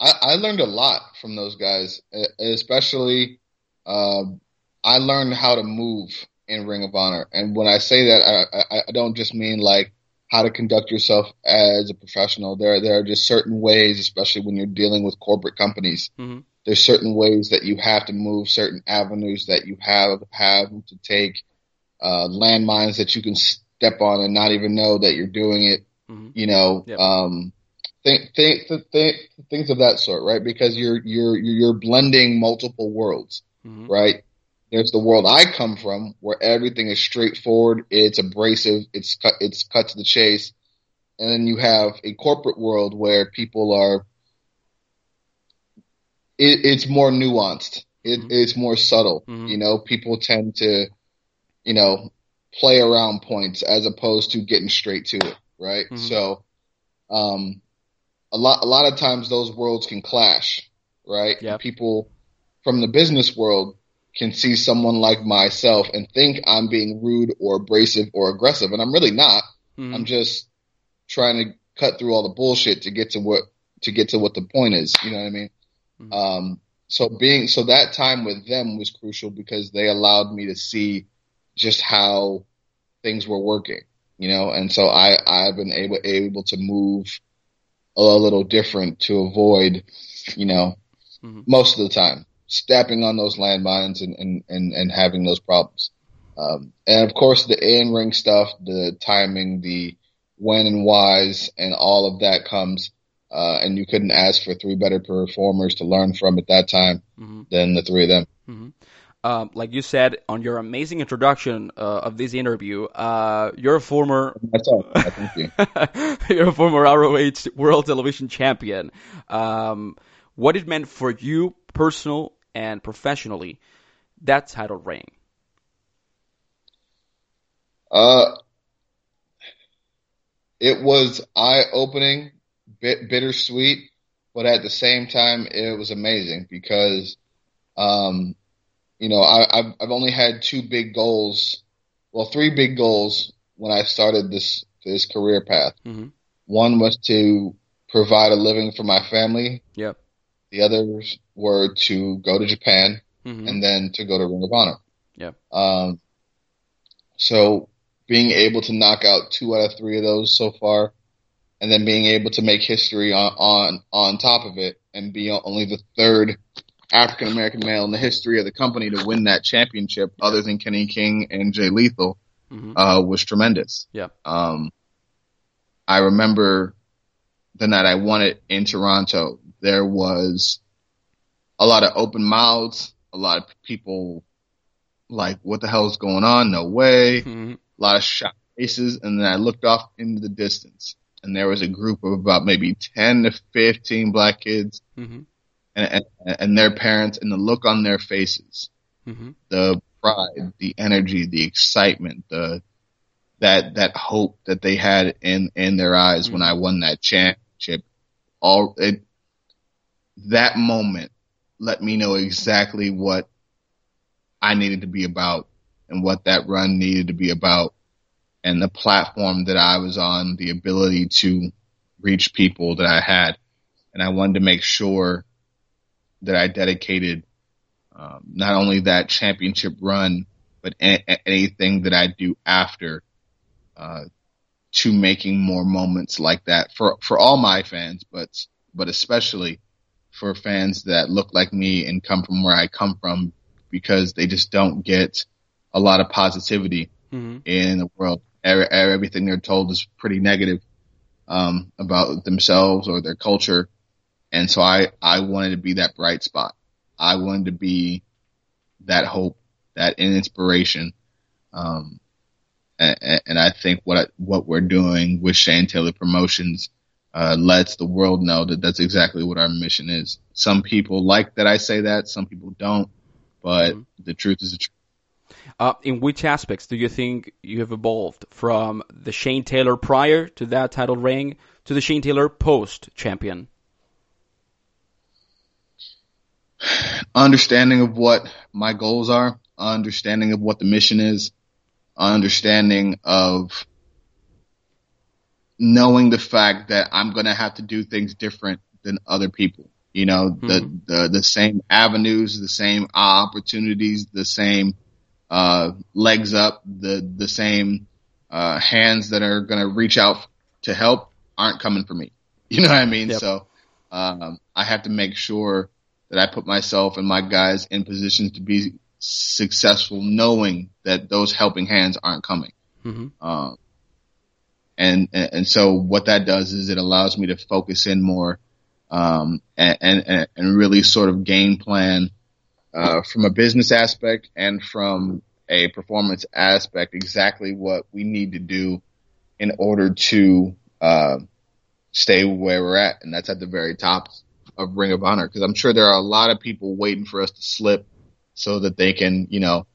I, I learned a lot from those guys, especially, um, I learned how to move in Ring of Honor. And when I say that, I, I, don't just mean like how to conduct yourself as a professional. There, there are just certain ways, especially when you're dealing with corporate companies. Mhm. There's certain ways that you have to move, certain avenues that you have, have to take, uh, landmines that you can step on and not even know that you're doing it Mhm. you know, Yep. um, think, think, th- th- things of that sort, right? Because you're, you're, you're blending multiple worlds, Mhm. right? There's the world I come from where everything is straightforward. It's abrasive. It's cut, it's cut to the chase. And then you have a corporate world where people are, it, it's more nuanced. It, Mhm. It's more subtle. Mhm. You know, people tend to, you know, play around points as opposed to getting straight to it, right? Mhm. So, um, a lot, a lot of times those worlds can clash, right? Yep. People from the business world can see someone like myself and think I'm being rude or abrasive or aggressive, and I'm really not. Mhm. I'm just trying to cut through all the bullshit to get to what to get to what the point is. You know what I mean? Mhm. Um, so being so that time with them was crucial because they allowed me to see just how things were working. You know, and so I I've been able able to move a little different to avoid, you know, Mhm. most of the time stepping on those landmines and and and, and having those problems. Um, and of course, the in ring stuff, the timing, the when and whys, and all of that comes. Uh, and you couldn't ask for three better performers to learn from at that time Mhm. than the three of them. Mhm. Um, like you said on your amazing introduction uh, of this interview, uh, you're a former That's all. Thank you. you're a former ROH World Television Champion. Um, what it meant for you, personal and professionally, that title reign. Uh, it was eye opening, bit bittersweet, but at the same time, it was amazing because, um, you know, I, I've, I've only had two big goals, well, three big goals when I started this, this career path. Mhm. One was to provide a living for my family. Yep. The others were to go to Japan Mhm. and then to go to Ring of Honor. Yeah. Um, so being able to knock out two out of three of those so far, and then being able to make history on on on top of it, and be only the third African American male in the history of the company to win that championship, other than Kenny King and Jay Lethal, Mhm. uh, was tremendous. Yeah. Um, I remember the night I won it in Toronto, there was a lot of open mouths, a lot of people like, what the hell is going on? No way. Mm-hmm. A lot of shocked faces. And then I looked off into the distance and there was a group of about maybe 10 to 15 black kids Mm-hmm. And, and, and their parents and the look on their faces, Mm-hmm. the pride, the energy, the excitement, the, that, that hope that they had in, in their eyes when I won that championship. All it, that moment let me know exactly what I needed to be about and what that run needed to be about and the platform that I was on, the ability to reach people that I had. And I wanted to make sure that I dedicated um, not only that championship run, but a- a- anything that I do after uh, to making more moments like that for for all my fans, but but especially for fans that look like me and come from where I come from, because they just don't get a lot of positivity Mm-hmm. in the world. Everything they're told is pretty negative um, about themselves or their culture, and so I I wanted to be that bright spot. I wanted to be that hope, that inspiration. Um, and, and I think what what we're doing with Shane Taylor Promotions uh, lets the world know that that's exactly what our mission is. Some people like that I say that, some people don't, but the truth is the truth. Uh, in which aspects do you think you have evolved from the Shane Taylor prior to that title reign to the Shane Taylor post champion? Understanding of what my goals are, understanding of what the mission is, understanding of knowing the fact that I'm going to have to do things different than other people. You know, the, the, the same avenues, the same opportunities, the same, uh, legs up, the, the same, uh, hands that are going to reach out to help aren't coming for me. You know what I mean? Yep. So, um, I have to make sure that I put myself and my guys in positions to be successful, knowing that those helping hands aren't coming. Mm-hmm. Um, and, and and so what that does is it allows me to focus in more, um, and and, and really sort of game plan, uh, from a business aspect and from a performance aspect, exactly what we need to do in order to, uh, stay where we're at. And that's at the very top of Ring of Honor. Cause I'm sure there are a lot of people waiting for us to slip so that they can, you know,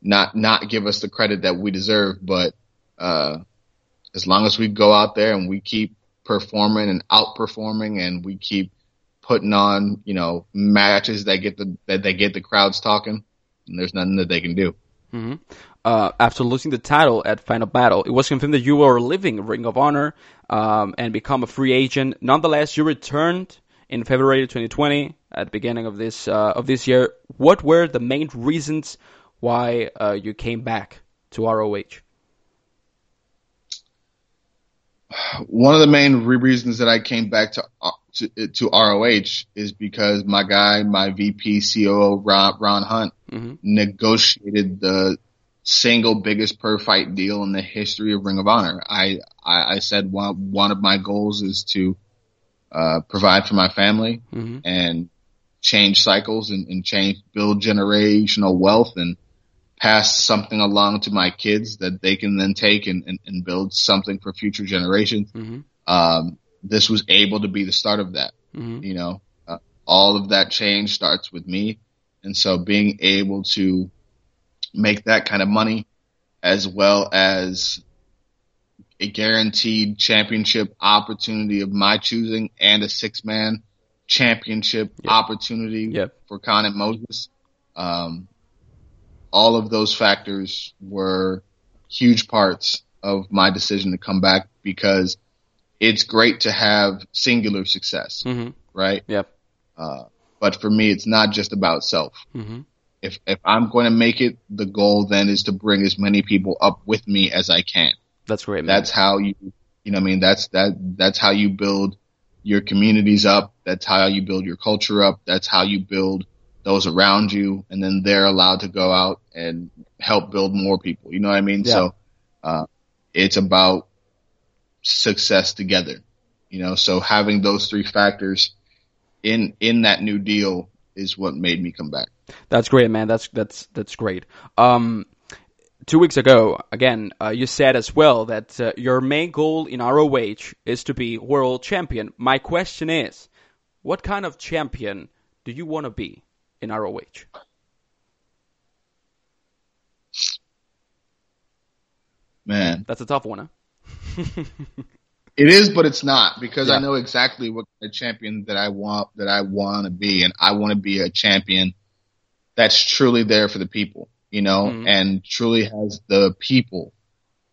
not, not give us the credit that we deserve. But, uh, as long as we go out there and we keep performing and outperforming and we keep putting on, you know, matches that get the, that they get the crowds talking, and there's nothing that they can do. Mm-hmm. Uh, after losing the title at Final Battle, it was confirmed that you were leaving Ring of Honor um, and become a free agent. Nonetheless, you returned in February 2020 at the beginning of this uh, of this year. What were the main reasons why uh, you came back to ROH? One of the main re- reasons that I came back to, uh, to to ROH is because my guy, my VP COO Ron, Ron Hunt, Mm-hmm. negotiated the single biggest per fight deal in the history of Ring of Honor. I I, I said one one of my goals is to uh, provide for my family Mm-hmm. and change cycles and, and change build generational wealth and pass something along to my kids that they can then take and, and, and build something for future generations. Mm-hmm. Um, this was able to be the start of that. Mm-hmm. You know, uh, all of that change starts with me. And so being able to make that kind of money as well as a guaranteed championship opportunity of my choosing and a six man championship Yep. opportunity Yep. for Kaun and Moses. Um, all of those factors were huge parts of my decision to come back because it's great to have singular success, Mm-hmm. right? Yep. Uh, but for me, it's not just about self. Mm-hmm. If if I'm going to make it, the goal then is to bring as many people up with me as I can. That's great, man. That's how you, you know, I mean, that's that that's how you build your communities up. That's how you build your culture up. That's how you build those around you, and then they're allowed to go out and help build more people. You know what I mean? Yeah. So, uh, it's about success together. You know, so having those three factors in in that new deal is what made me come back. That's great, man. That's that's that's great. Um, two weeks ago, again, uh, you said as well that uh, your main goal in ROH is to be world champion. My question is, what kind of champion do you want to be in ROH? Man, that's a tough one. Huh? it is, but it's not because yeah. I know exactly what the champion that I want that I want to be, and I want to be a champion that's truly there for the people, you know, mm-hmm. and truly has the people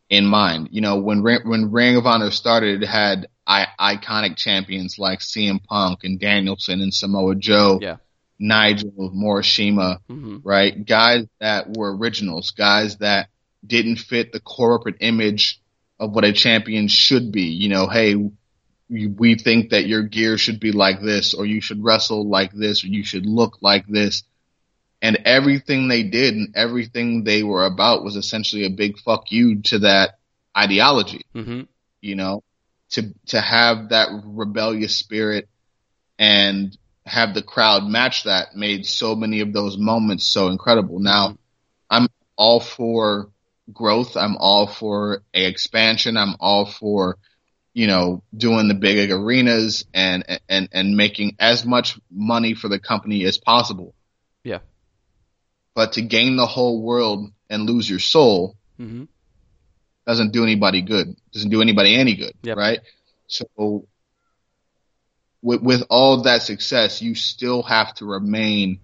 in mind. You know, when when Ring of Honor started, it had I, iconic champions like CM Punk and Danielson and Samoa Joe. Yeah. Nigel, Morishima, mm-hmm. right? Guys that were originals, guys that didn't fit the corporate image of what a champion should be. You know, hey, we think that your gear should be like this, or you should wrestle like this, or you should look like this. And everything they did and everything they were about was essentially a big fuck you to that ideology. Mm-hmm. You know, to to have that rebellious spirit and have the crowd match that made so many of those moments so incredible. Now, mm-hmm. I'm all for growth. I'm all for a expansion. I'm all for, you know, doing the big arenas and, and, and making as much money for the company as possible. But to gain the whole world and lose your soul mm-hmm. doesn't do anybody good. Doesn't do anybody any good. Yep. Right. So with, with all that success, you still have to remain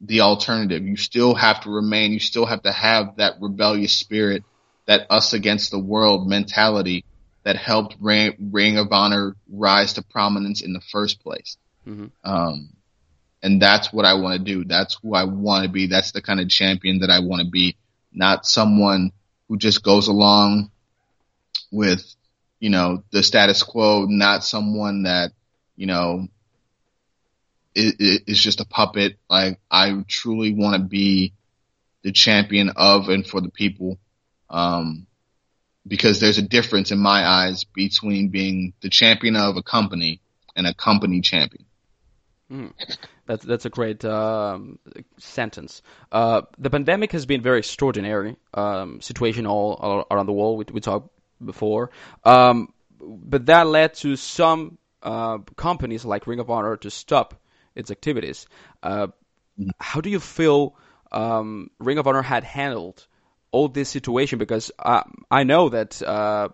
the alternative. You still have to remain, you still have to have that rebellious spirit, that us against the world mentality that helped Ring, Ring of Honor rise to prominence in the first place. Mm-hmm. Um, and that's what I want to do. That's who I want to be. That's the kind of champion that I want to be, not someone who just goes along with, you know, the status quo, not someone that, you know, is, is just a puppet. Like I truly want to be the champion of and for the people. Um, because there's a difference in my eyes between being the champion of a company and a company champion. Mm. That's that's a great um, sentence. Uh, the pandemic has been very extraordinary um, situation all, all, around the world. We, we talked before, um, but that led to some uh, companies like Ring of Honor to stop its activities. Uh, how do you feel um, Ring of Honor had handled all this situation? Because I, I know that uh,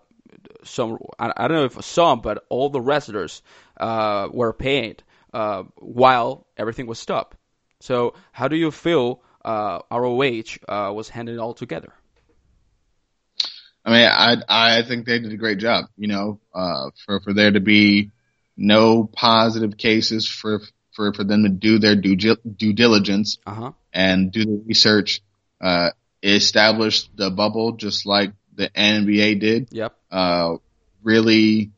some, I, I, don't know if some, but all the wrestlers uh, were paid uh, while everything was stopped. So how do you feel uh, ROH uh, was handled all together? I mean, I I think they did a great job. You know, for for there to be no positive cases for for, for them to do their due, due diligence uh-huh. and do the research, uh, establish the bubble just like the NBA did. Yep. Uh, really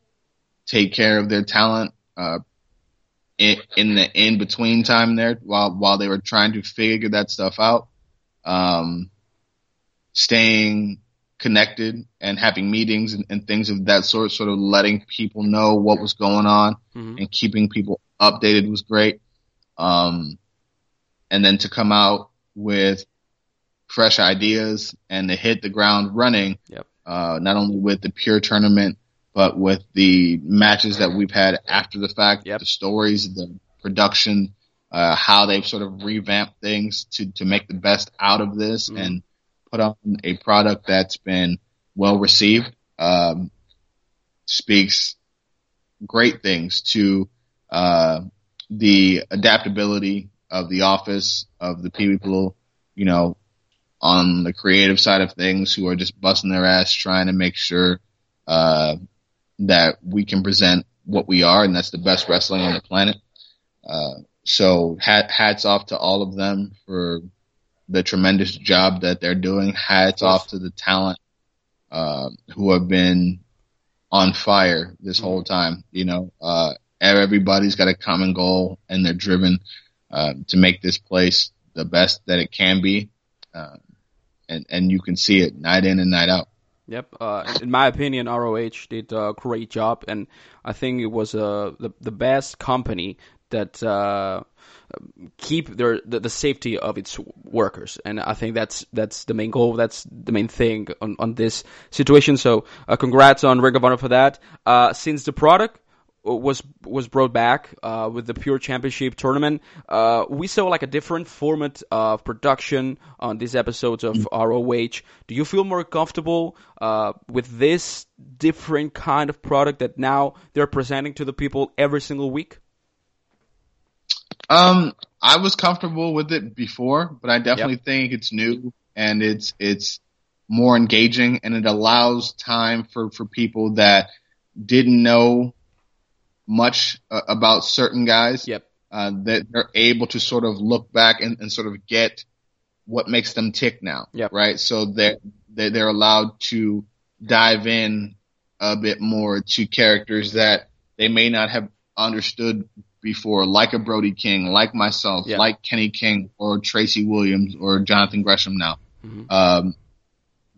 take care of their talent, uh, in, in the in between time there while, while they were trying to figure that stuff out. Um, staying connected and having meetings and, and, things of that sort, sort of letting people know what was going on mm-hmm. and keeping people updated was great. Um, and then to come out with fresh ideas and to hit the ground running, yep. uh, not only with the pure tournament, but with the matches that we've had after the fact, yep. the stories, the production, uh, how they've sort of revamped things to, to make the best out of this mm-hmm. and put on a product that's been well received, um, speaks great things to uh, the adaptability of the office of the people, you know, on the creative side of things who are just busting their ass trying to make sure uh, that we can present what we are, and that's the best wrestling on the planet. Uh, so hat, hats off to all of them for the tremendous job that they're doing. Hats off to the talent uh, who have been on fire this whole time. You know, uh, everybody's got a common goal and they're driven uh, to make this place the best that it can be. Uh, and, and you can see it night in and night out. Yep. Uh, in my opinion, ROH did a great job, and I think it was uh, the the best company that uh, keep their the, the, safety of its workers, and I think that's that's the main goal. That's the main thing on, on this situation. So, uh, congrats on Ring of Honor for that. Uh, since the product was was brought back uh, with the Pure Championship tournament. Uh, we saw like a different format of production on these episodes of mm-hmm. ROH. Do you feel more comfortable uh, with this different kind of product that now they're presenting to the people every single week? Um, I was comfortable with it before, but I definitely yep. think it's new and it's it's more engaging and it allows time for for people that didn't know much uh, about certain guys. Yep. Uh, that they're able to sort of look back and, and sort of get what makes them tick now. Yep. Right. So they're, they're allowed to dive in a bit more to characters that they may not have understood before, like a Brody King, like myself, yep. like Kenny King or Tracy Williams or Jonathan Gresham now. Mm-hmm. Um,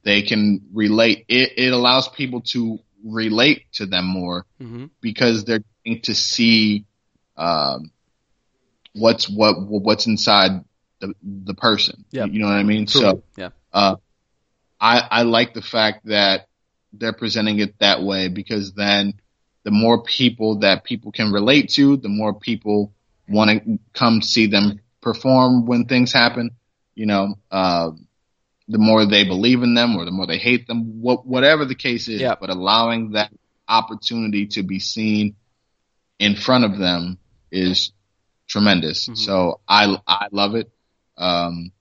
they can relate. It, it allows people to relate to them more mm-hmm. because they're to see um, what's what what's inside the the person. Yeah. You know what I mean? True. So yeah. Uh, I I like the fact that they're presenting it that way because then the more people that people can relate to, the more people want to come see them perform when things happen. You know, uh, the more they believe in them or the more they hate them, what, whatever the case is, yep. but allowing that opportunity to be seen in front of them is tremendous. Mm-hmm. So I, I love it. Um,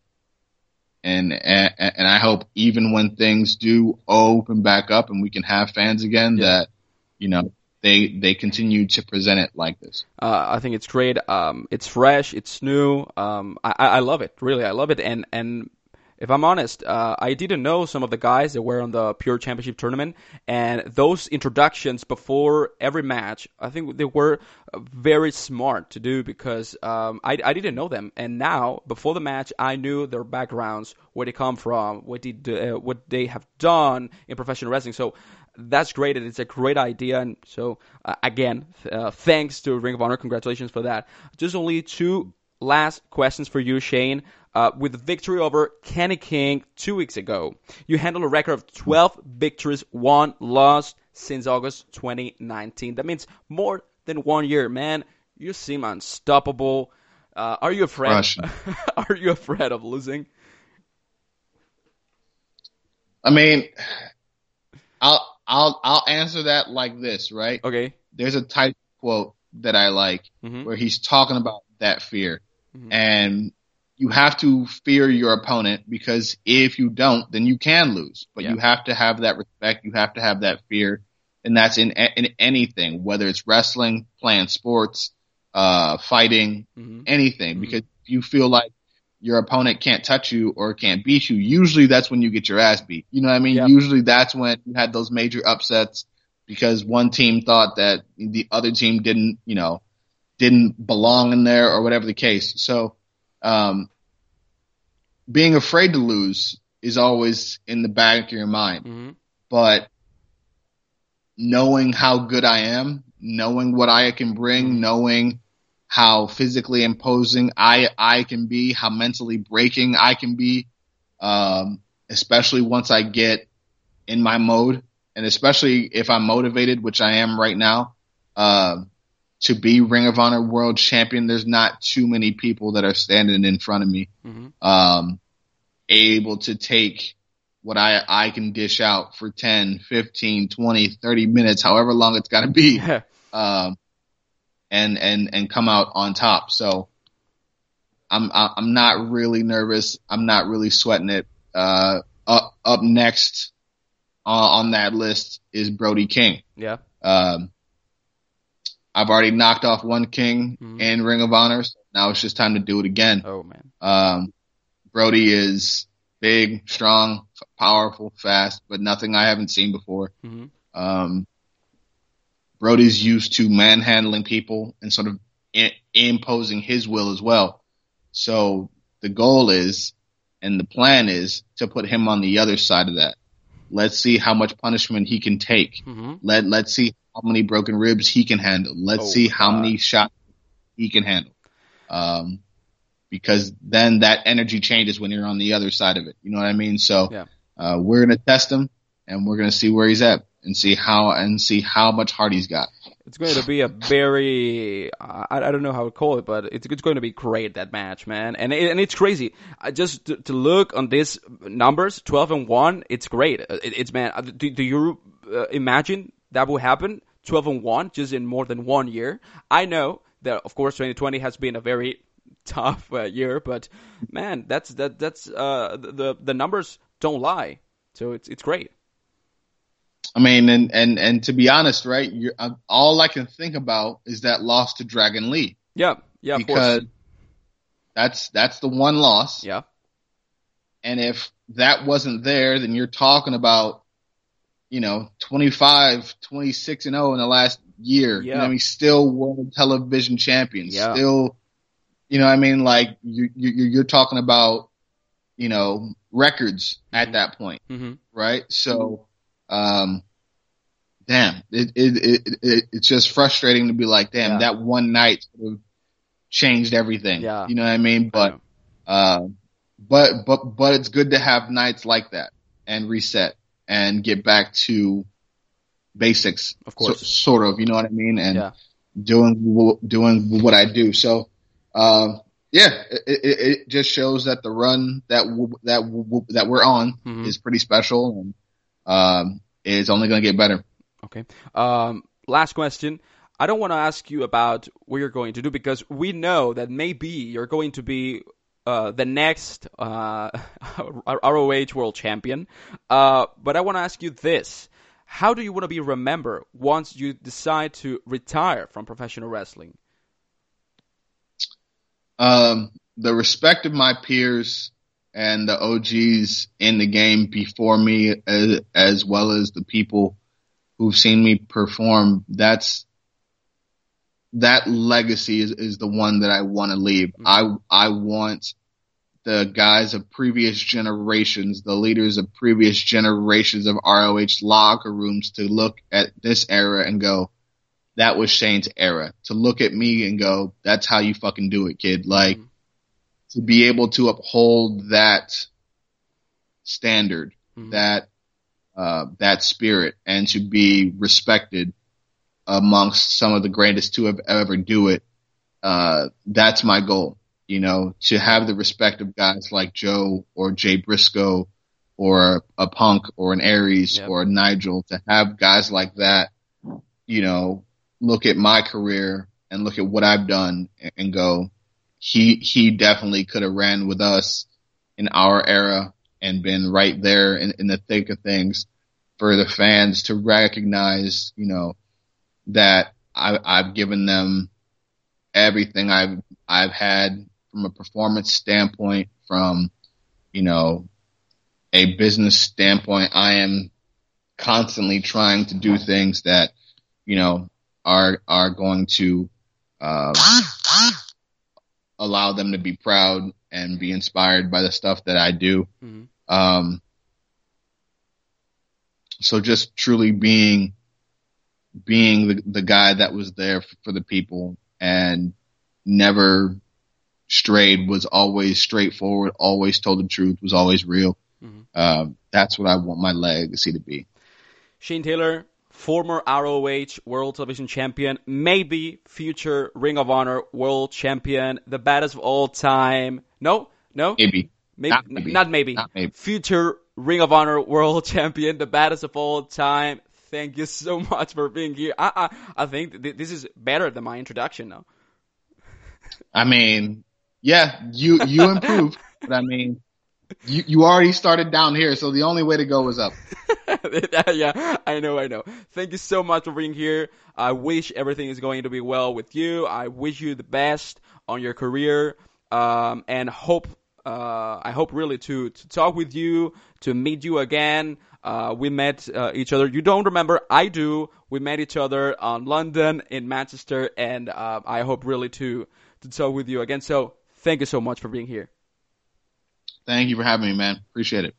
and, and, and I hope even when things do open back up and we can have fans again yeah. that, you know, they, they continue to present it like this. Uh, I think it's great. Um, it's fresh. It's new. Um, I, I love it. Really. I love it. And, and if I'm honest, uh, I didn't know some of the guys that were on the Pure Championship tournament, and those introductions before every match, I think they were very smart to do because um, I, I didn't know them, and now before the match, I knew their backgrounds, where they come from, what they uh, what they have done in professional wrestling. So that's great, and it's a great idea. And so uh, again, uh, thanks to Ring of Honor, congratulations for that. Just only two last questions for you, Shane uh, with the victory over Kenny King two weeks ago. You handled a record of 12 victories, one loss since August 2019. That means more than one year, man. You seem unstoppable. Uh, are you afraid? are you afraid of losing? I mean, I'll I'll I'll answer that like this, right? Okay. There's a Tyson quote that I like mm-hmm. where he's talking about that fear, mm-hmm. and you have to fear your opponent because if you don't, then you can lose. But yeah. you have to have that respect. You have to have that fear. And that's in, in anything, whether it's wrestling, playing sports, uh, fighting, mm-hmm. anything, mm-hmm. because you feel like your opponent can't touch you or can't beat you. Usually that's when you get your ass beat. You know what I mean? Yep. Usually that's when you had those major upsets because one team thought that the other team didn't, you know, didn't belong in there or whatever the case. So, um, being afraid to lose is always in the back of your mind. Mm-hmm. But knowing how good I am, knowing what I can bring, mm-hmm. knowing how physically imposing I I can be, how mentally breaking I can be, um, especially once I get in my mode, and especially if I'm motivated, which I am right now. Uh, to be Ring of Honor World Champion, there's not too many people that are standing in front of me, mm-hmm. um, able to take what I, I can dish out for 10, 15, 20, 30 minutes, however long it's got to be, um, and, and, and come out on top. So I'm, I'm not really nervous. I'm not really sweating it. Uh, up, up next uh, on that list is Brody King. Yeah. Um, I've already knocked off one king mm-hmm. in Ring of Honor. So now it's just time to do it again. Oh man. Um, Brody is big, strong, powerful, fast, but nothing I haven't seen before. Mm-hmm. Um, Brody's used to manhandling people and sort of I- imposing his will as well. So the goal is, and the plan is to put him on the other side of that. Let's see how much punishment he can take. Mm-hmm. Let let's see how many broken ribs he can handle. Let's Oh, see how God. many shots he can handle. Um, because then that energy changes when you're on the other side of it. You know what I mean? So Yeah. uh, we're gonna test him, and we're gonna see where he's at, and see how and see how much heart he's got. It's going to be a very I, I don't know how to call it, but it's it's going to be great that match, man. And it, and it's crazy. I just to, to look on these numbers, twelve and one, it's great. Uh, It, it's man. uh, Do, do you uh, imagine that will happen? Twelve and one, just in more than one year. I know that of course 2020 has been a very tough uh, year, but man, that's that that's uh the the, the numbers don't lie. So it's it's great. I mean, and and and to be honest, right? You're, uh, all I can think about is that loss to Dragon Lee Yeah, yeah, of because course. that's that's the one loss. Yeah, And if that wasn't there, then you're talking about, you know, 25, 26 and 0 in the last year. You know Yeah. I mean? Still world television champions. Yeah. Still, you know what I mean? Like you, you, you're talking about, you know, records at that point, hmm right? So, um, damn, it, it, it, it, it's just frustrating to be like, damn, Yeah. that one night sort of changed everything. Yeah. You know what I mean? But, uh, but but but it's good to have nights like that and reset and get back to basics, Of course. so- sort of. You know what I mean? And Yeah. doing doing what I do. So, um, yeah, it, it, it just shows that the run that w- that w- that we're on Mhm. is pretty special and um, is only going to get better. Okay. Um, last question. I don't want to ask you about what you're going to do because we know that maybe you're going to be uh, the next uh, ROH World Champion. Uh, but I want to ask you this: How do you want to be remembered once you decide to retire from professional wrestling? Um, the respect of my peers and the OGs in the game before me, as, as well as the people who've seen me perform, that's that legacy is, is the one that I want to leave. I I want the guys of previous generations, the leaders of previous generations of ROH locker rooms to look at this era and go, that was Shane's era. To look at me and go, that's how you fucking do it, kid. Like Mhm. To be able to uphold that standard, Mhm. that uh, that spirit, and to be respected amongst some of the greatest to have ever do it. Uh, that's my goal. You know, to have the respect of guys like Joe or Jay Briscoe or a Punk or an Aries Yep. or a Nigel. To have guys like that, you know, look at my career and look at what I've done and go, he he definitely could have ran with us in our era and been right there in, in the thick of things for the fans to recognize, you know, that I, I've given them everything I've I've had from a performance standpoint, from you know a business standpoint. I am constantly trying to do things that you know are are going to um, allow them to be proud and be inspired by the stuff that I do. Mhm. Um, so just truly being being the, the guy that was there f- for the people and never strayed was always straightforward, always told the truth, was always real. Mhm. Um, that's what I want my legacy to be. Shane Taylor, former ROH World Television Champion, maybe future Ring of Honor World Champion, the baddest of all time. No, no, Maybe. maybe, Not maybe. not maybe. Not maybe. Future Ring of Honor World Champion, the baddest of all time. Thank you so much for being here. I I, I think th- this is better than my introduction now. I mean, yeah, you, you improved, but I mean, you, you already started down here. So the only way to go is up. yeah, I know, I know. Thank you so much for being here. I wish everything is going to be well with you. I wish you the best on your career, um, and hope. Uh, I hope really to to talk with you, to meet you again. Uh, we met uh, each other. You don't remember? I do. We met each other on London, in Manchester, and uh, I hope really to to talk with you again. So thank you so much for being here. Thank you for having me, man. Appreciate it.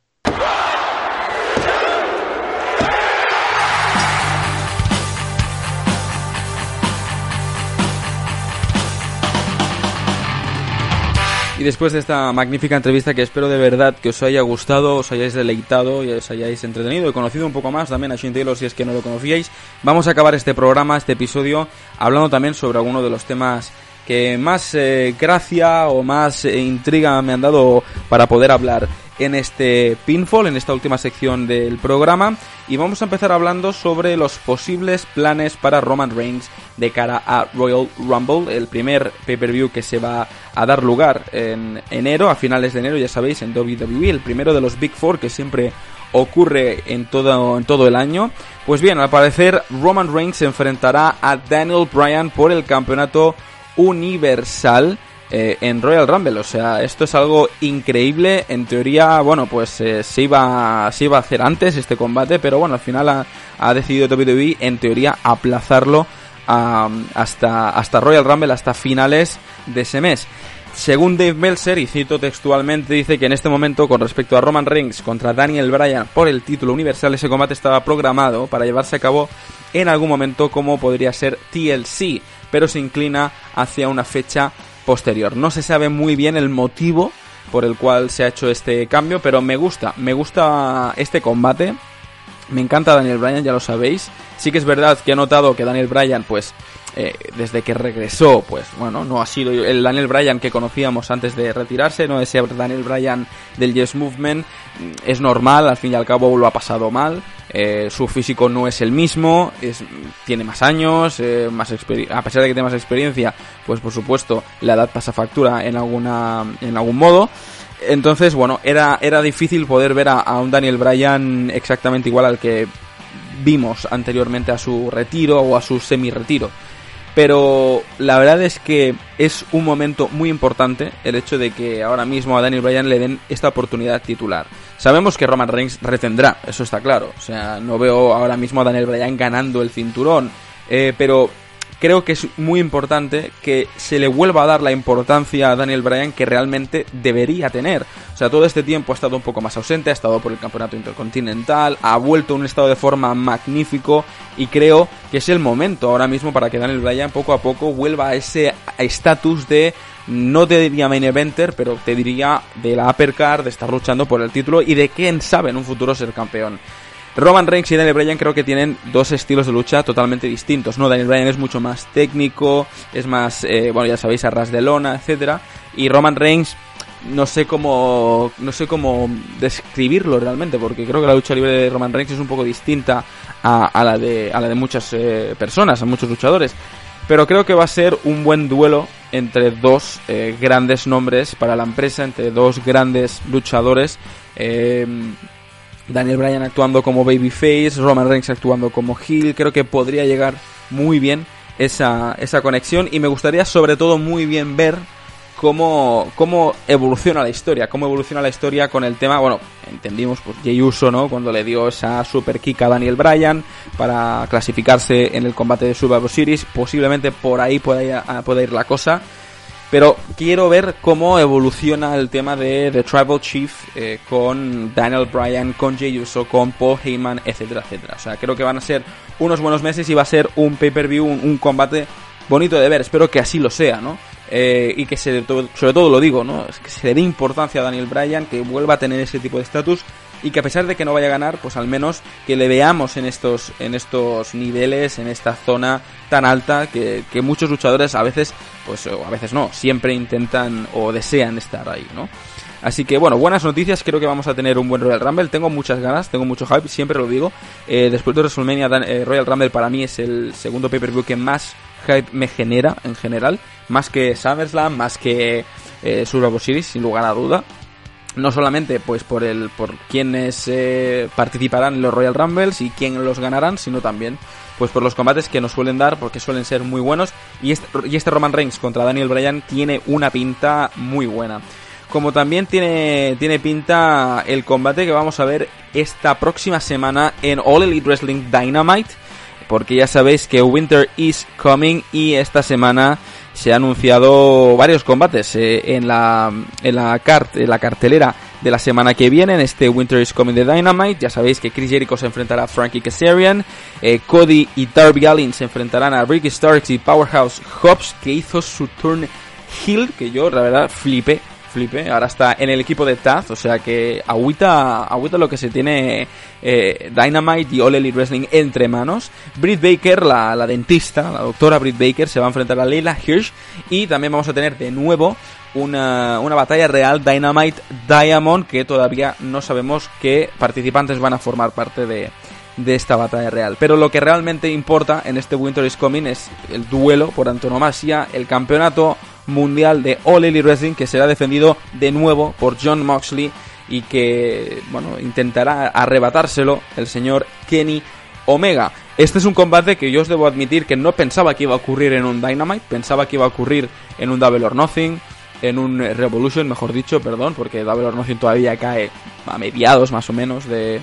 Y después de esta magnífica entrevista que espero de verdad que os haya gustado, os hayáis deleitado y os hayáis entretenido y conocido un poco más también a Shane si es que no lo conocíais, vamos a acabar este programa, este episodio, hablando también sobre alguno de los temas que más eh, gracia o más eh, intriga me han dado para poder hablar en este pinfall, en esta última sección del programa. Y vamos a empezar hablando sobre los posibles planes para Roman Reigns de cara a Royal Rumble, el primer pay-per-view que se va a dar lugar en enero, a finales de enero, ya sabéis, en WWE, el primero de los Big Four que siempre ocurre en todo, en todo el año. Pues bien, al parecer Roman Reigns se enfrentará a Daniel Bryan por el campeonato universal eh, en Royal Rumble. O sea, esto es algo increíble. En teoría, bueno, pues eh, se, iba, se iba a hacer antes este combate, pero bueno, al final ha, ha decidido WWE en teoría aplazarlo hasta, hasta Royal Rumble, hasta finales de ese mes. Según Dave Meltzer, y cito textualmente, dice que en este momento, con respecto a Roman Reigns contra Daniel Bryan por el título universal, ese combate estaba programado para llevarse a cabo en algún momento como podría ser TLC, pero se inclina hacia una fecha posterior. No se sabe muy bien el motivo por el cual se ha hecho este cambio, pero me gusta, me gusta este combate. Me encanta Daniel Bryan, ya lo sabéis. Sí que es verdad que he notado que Daniel Bryan, pues, eh, desde que regresó, pues bueno, no ha sido el Daniel Bryan que conocíamos antes de retirarse, no ese Daniel Bryan del Yes Movement, mm, es normal, al fin y al cabo lo ha pasado mal, eh, su físico no es el mismo, es, tiene más años, eh, más a pesar de que tiene más experiencia, pues por supuesto la edad pasa factura en alguna en algún modo. Entonces, bueno, era, era difícil poder ver a, a un Daniel Bryan exactamente igual al que vimos anteriormente a su retiro o a su semi-retiro pero la verdad es que es un momento muy importante el hecho de que ahora mismo a Daniel Bryan le den esta oportunidad titular. Sabemos que Roman Reigns retendrá, eso está claro. O sea, no veo ahora mismo a Daniel Bryan ganando el cinturón. Eh, pero creo que es muy importante que se le vuelva a dar la importancia a Daniel Bryan que realmente debería tener. O sea, todo este tiempo ha estado un poco más ausente, ha estado por el campeonato intercontinental, ha vuelto a un estado de forma magnífico y creo que es el momento ahora mismo para que Daniel Bryan poco a poco vuelva a ese estatus de no te diría main eventer, pero te diría de la uppercard, de estar luchando por el título y de quién sabe en un futuro ser campeón. Roman Reigns y Daniel Bryan creo que tienen dos estilos de lucha totalmente distintos, ¿no? Daniel Bryan es mucho más técnico, es más, eh, bueno, ya sabéis, a ras de lona, etcétera, y Roman Reigns no sé cómo no sé cómo describirlo realmente porque creo que la lucha libre de Roman Reigns es un poco distinta a, la de a la de muchas eh, personas a muchos luchadores. Pero creo que va a ser un buen duelo entre dos eh, grandes nombres para la empresa entre dos grandes luchadores Daniel Bryan actuando como babyface, Roman Reigns actuando como heel, creo que podría llegar muy bien esa, esa conexión y me gustaría sobre todo muy bien ver cómo, cómo evoluciona la historia, cómo evoluciona la historia con el tema, bueno, entendimos pues Jey Uso, ¿no? Cuando le dio esa super kick a Daniel Bryan para clasificarse en el combate de Survivor Series, posiblemente por ahí pueda ir, pueda ir la cosa. Pero quiero ver cómo evoluciona el tema de The Tribal Chief eh, con Daniel Bryan, con Jey Uso, con Paul Heyman, etcétera, etcétera. O sea, creo que van a ser unos buenos meses y va a ser un pay-per-view, un, combate bonito de ver. Espero que así lo sea, ¿no? Eh, y que se, sobre todo lo digo, ¿no? Que se le dé importancia a Daniel Bryan, que vuelva a tener ese tipo de estatus y que a pesar de que no vaya a ganar, pues al menos que le veamos en estos, en estos niveles, en esta zona tan alta que, que muchos luchadores a veces, pues o a veces no, siempre intentan o desean estar ahí, ¿no? Así que bueno, buenas noticias, creo que vamos a tener un buen Royal Rumble, tengo muchas ganas, tengo mucho hype, siempre lo digo. Eh, después de WrestleMania, eh, Royal Rumble para mí es el segundo pay-per-view que más hype me genera en general, más que SummerSlam, más que eh, Survivor Series, sin lugar a duda no solamente pues por el por quienes eh, participarán en los Royal Rumbles y quién los ganarán, sino también pues por los combates que nos suelen dar porque suelen ser muy buenos y este, y este Roman Reigns contra Daniel Bryan tiene una pinta muy buena. Como también tiene, tiene pinta el combate que vamos a ver esta próxima semana en All Elite Wrestling Dynamite. Porque ya sabéis que Winter is coming y esta semana se han anunciado varios combates eh, en, la, en, la en la cartelera de la semana que viene, en este Winter is Coming the Dynamite. Ya sabéis que Chris Jericho se enfrentará a Frankie Kazarian, eh, Cody y Darby Allin se enfrentarán a Ricky Starks y Powerhouse Hobbs, que hizo su turn heel, que yo la verdad flipé flipe. Ahora está en el equipo de Taz, o sea que agüita, agüita lo que se tiene eh, Dynamite y All Wrestling entre manos. Britt Baker, la, la, dentista, la doctora Britt Baker, se va a enfrentar a Leila Hirsch. Y también vamos a tener de nuevo una, una batalla real Dynamite Diamond, que todavía no sabemos qué participantes van a formar parte de, de esta batalla real. Pero lo que realmente importa en este Winter is Coming es el duelo por antonomasia, el campeonato mundial de All Elite Wrestling que será defendido de nuevo por John Moxley y que, bueno, intentará arrebatárselo el señor Kenny Omega. Este es un combate que yo os debo admitir que no pensaba que iba a ocurrir en un Dynamite, pensaba que iba a ocurrir en un Double or Nothing, en un Revolution, mejor dicho, perdón, porque Double or Nothing todavía cae a mediados más o menos de,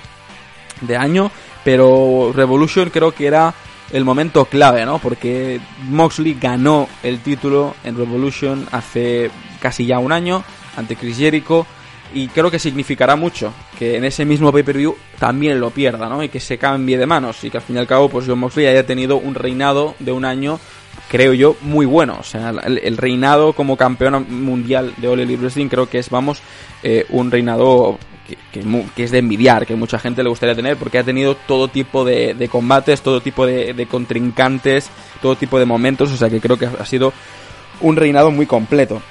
de año, pero Revolution creo que era el momento clave, ¿no? Porque Moxley ganó el título en Revolution hace casi ya un año ante Chris Jericho y creo que significará mucho que en ese mismo pay-per-view también lo pierda, ¿no? Y que se cambie de manos y que al fin y al cabo pues John Moxley haya tenido un reinado de un año creo yo muy bueno, o sea, el, reinado como campeón mundial de Elite Wrestling creo que es, vamos, eh, un reinado que, es de envidiar, que mucha gente le gustaría tener, porque ha tenido todo tipo de, combates, todo tipo de, contrincantes, todo tipo de momentos, o sea que creo que ha sido un reinado muy completo.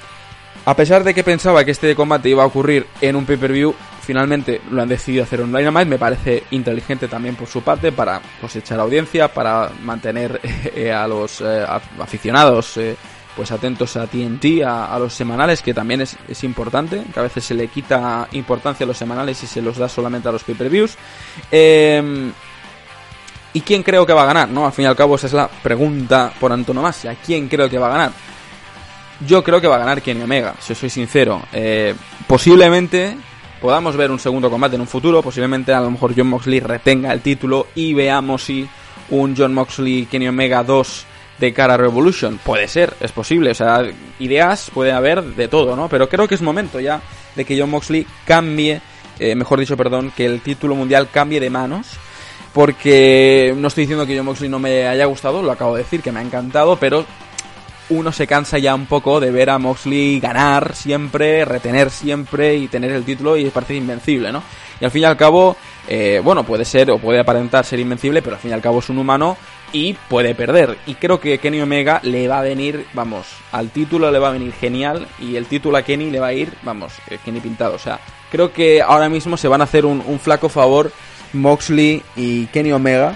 A pesar de que pensaba que este combate iba a ocurrir en un pay-per-view, finalmente lo han decidido hacer en Dynamite, me parece inteligente también por su parte para cosechar audiencia, para mantener eh, a los eh, aficionados eh, pues atentos a TNT, a, los semanales, que también es, importante, que a veces se le quita importancia a los semanales y se los da solamente a los pay-per-views. Em, ¿Y quién creo que va a ganar? ¿no? Al fin y al cabo esa es la pregunta por antonomasia. ¿Quién creo que va a ganar? Yo creo que va a ganar Kenny Omega, si soy sincero. Eh, posiblemente podamos ver un segundo combate en un futuro, posiblemente a lo mejor John Moxley retenga el título y veamos si un John Moxley Kenny Omega 2 de cara a Revolution. Puede ser, es posible. O sea, ideas puede haber de todo, ¿no? Pero creo que es momento ya de que John Moxley cambie, eh, mejor dicho, perdón, que el título mundial cambie de manos. Porque no estoy diciendo que John Moxley no me haya gustado, lo acabo de decir, que me ha encantado, pero uno se cansa ya un poco de ver a Moxley ganar siempre, retener siempre y tener el título y parece invencible, ¿no? Y al fin y al cabo, eh, bueno, puede ser o puede aparentar ser invencible, pero al fin y al cabo es un humano y puede perder. Y creo que Kenny Omega le va a venir, vamos, al título le va a venir genial y el título a Kenny le va a ir, vamos, eh, Kenny pintado. O sea, creo que ahora mismo se van a hacer un, un flaco favor Moxley y Kenny Omega.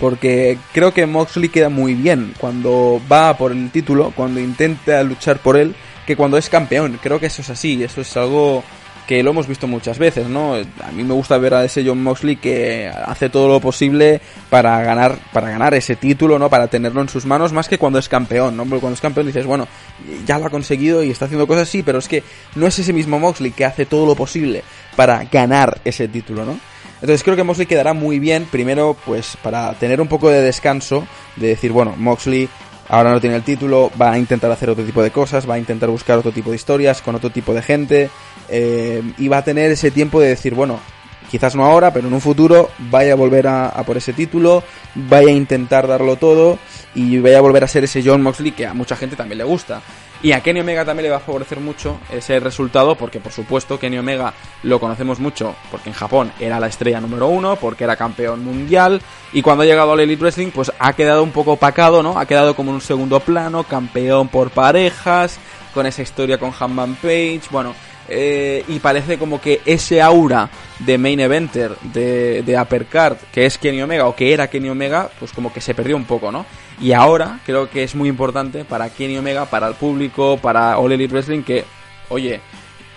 Porque creo que Moxley queda muy bien cuando va por el título, cuando intenta luchar por él, que cuando es campeón. Creo que eso es así, eso es algo que lo hemos visto muchas veces, ¿no? A mí me gusta ver a ese John Moxley que hace todo lo posible para ganar, para ganar ese título, ¿no? Para tenerlo en sus manos, más que cuando es campeón, ¿no? Porque cuando es campeón dices, bueno, ya lo ha conseguido y está haciendo cosas así, pero es que no es ese mismo Moxley que hace todo lo posible para ganar ese título, ¿no? Entonces creo que Moxley quedará muy bien, primero, pues para tener un poco de descanso, de decir, bueno, Moxley ahora no tiene el título, va a intentar hacer otro tipo de cosas, va a intentar buscar otro tipo de historias con otro tipo de gente eh, y va a tener ese tiempo de decir, bueno, quizás no ahora, pero en un futuro vaya a volver a, por ese título, vaya a intentar darlo todo y vaya a volver a ser ese John Moxley que a mucha gente también le gusta. Y a Kenny Omega también le va a favorecer mucho ese resultado porque por supuesto Kenny Omega lo conocemos mucho porque en Japón era la estrella número uno, porque era campeón mundial y cuando ha llegado al Elite Wrestling pues ha quedado un poco opacado, ¿no? Ha quedado como en un segundo plano, campeón por parejas, con esa historia con Hanman Page, bueno... Eh, y parece como que ese aura de main eventer, de, de uppercard, que es Kenny Omega o que era Kenny Omega, pues como que se perdió un poco, ¿no? Y ahora creo que es muy importante para Kenny Omega, para el público, para All Elite Wrestling, que, oye,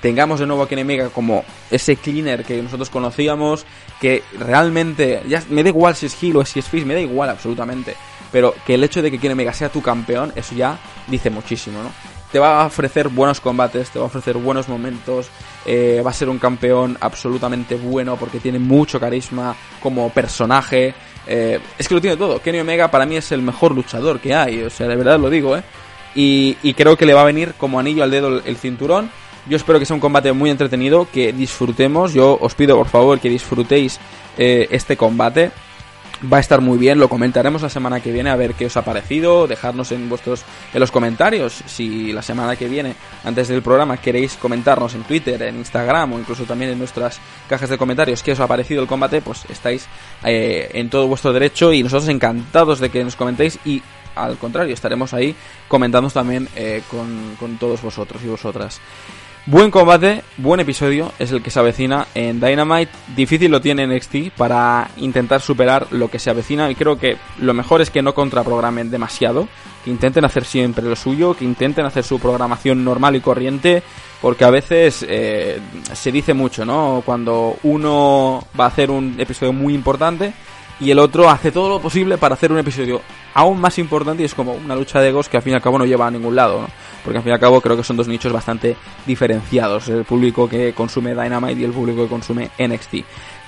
tengamos de nuevo a Kenny Omega como ese cleaner que nosotros conocíamos, que realmente, ya me da igual si es heel o si es face, me da igual absolutamente, pero que el hecho de que Kenny Omega sea tu campeón, eso ya dice muchísimo, ¿no? Te va a ofrecer buenos combates, te va a ofrecer buenos momentos, eh, va a ser un campeón absolutamente bueno porque tiene mucho carisma como personaje, eh, es que lo tiene todo. Kenny Omega para mí es el mejor luchador que hay, o sea, de verdad lo digo, ¿eh? Y, creo que le va a venir como anillo al dedo el, cinturón. Yo espero que sea un combate muy entretenido, que disfrutemos. Yo os pido por favor que disfrutéis eh, este combate. Va a estar muy bien, lo comentaremos la semana que viene a ver qué os ha parecido, dejadnos en vuestros en los comentarios si la semana que viene antes del programa queréis comentarnos en Twitter, en Instagram o incluso también en nuestras cajas de comentarios qué os ha parecido el combate, pues estáis eh, en todo vuestro derecho y nosotros encantados de que nos comentéis y al contrario, estaremos ahí comentando también eh, con, con todos vosotros y vosotras. Buen combate, buen episodio es el que se avecina en Dynamite. Difícil lo tiene NXT para intentar superar lo que se avecina y creo que lo mejor es que no contraprogramen demasiado, que intenten hacer siempre lo suyo, que intenten hacer su programación normal y corriente, porque a veces eh, se dice mucho, ¿no? Cuando uno va a hacer un episodio muy importante y el otro hace todo lo posible para hacer un episodio aún más importante y es como una lucha de egos que al fin y al cabo no lleva a ningún lado, ¿no? porque al fin y al cabo creo que son dos nichos bastante diferenciados, el público que consume Dynamite y el público que consume NXT.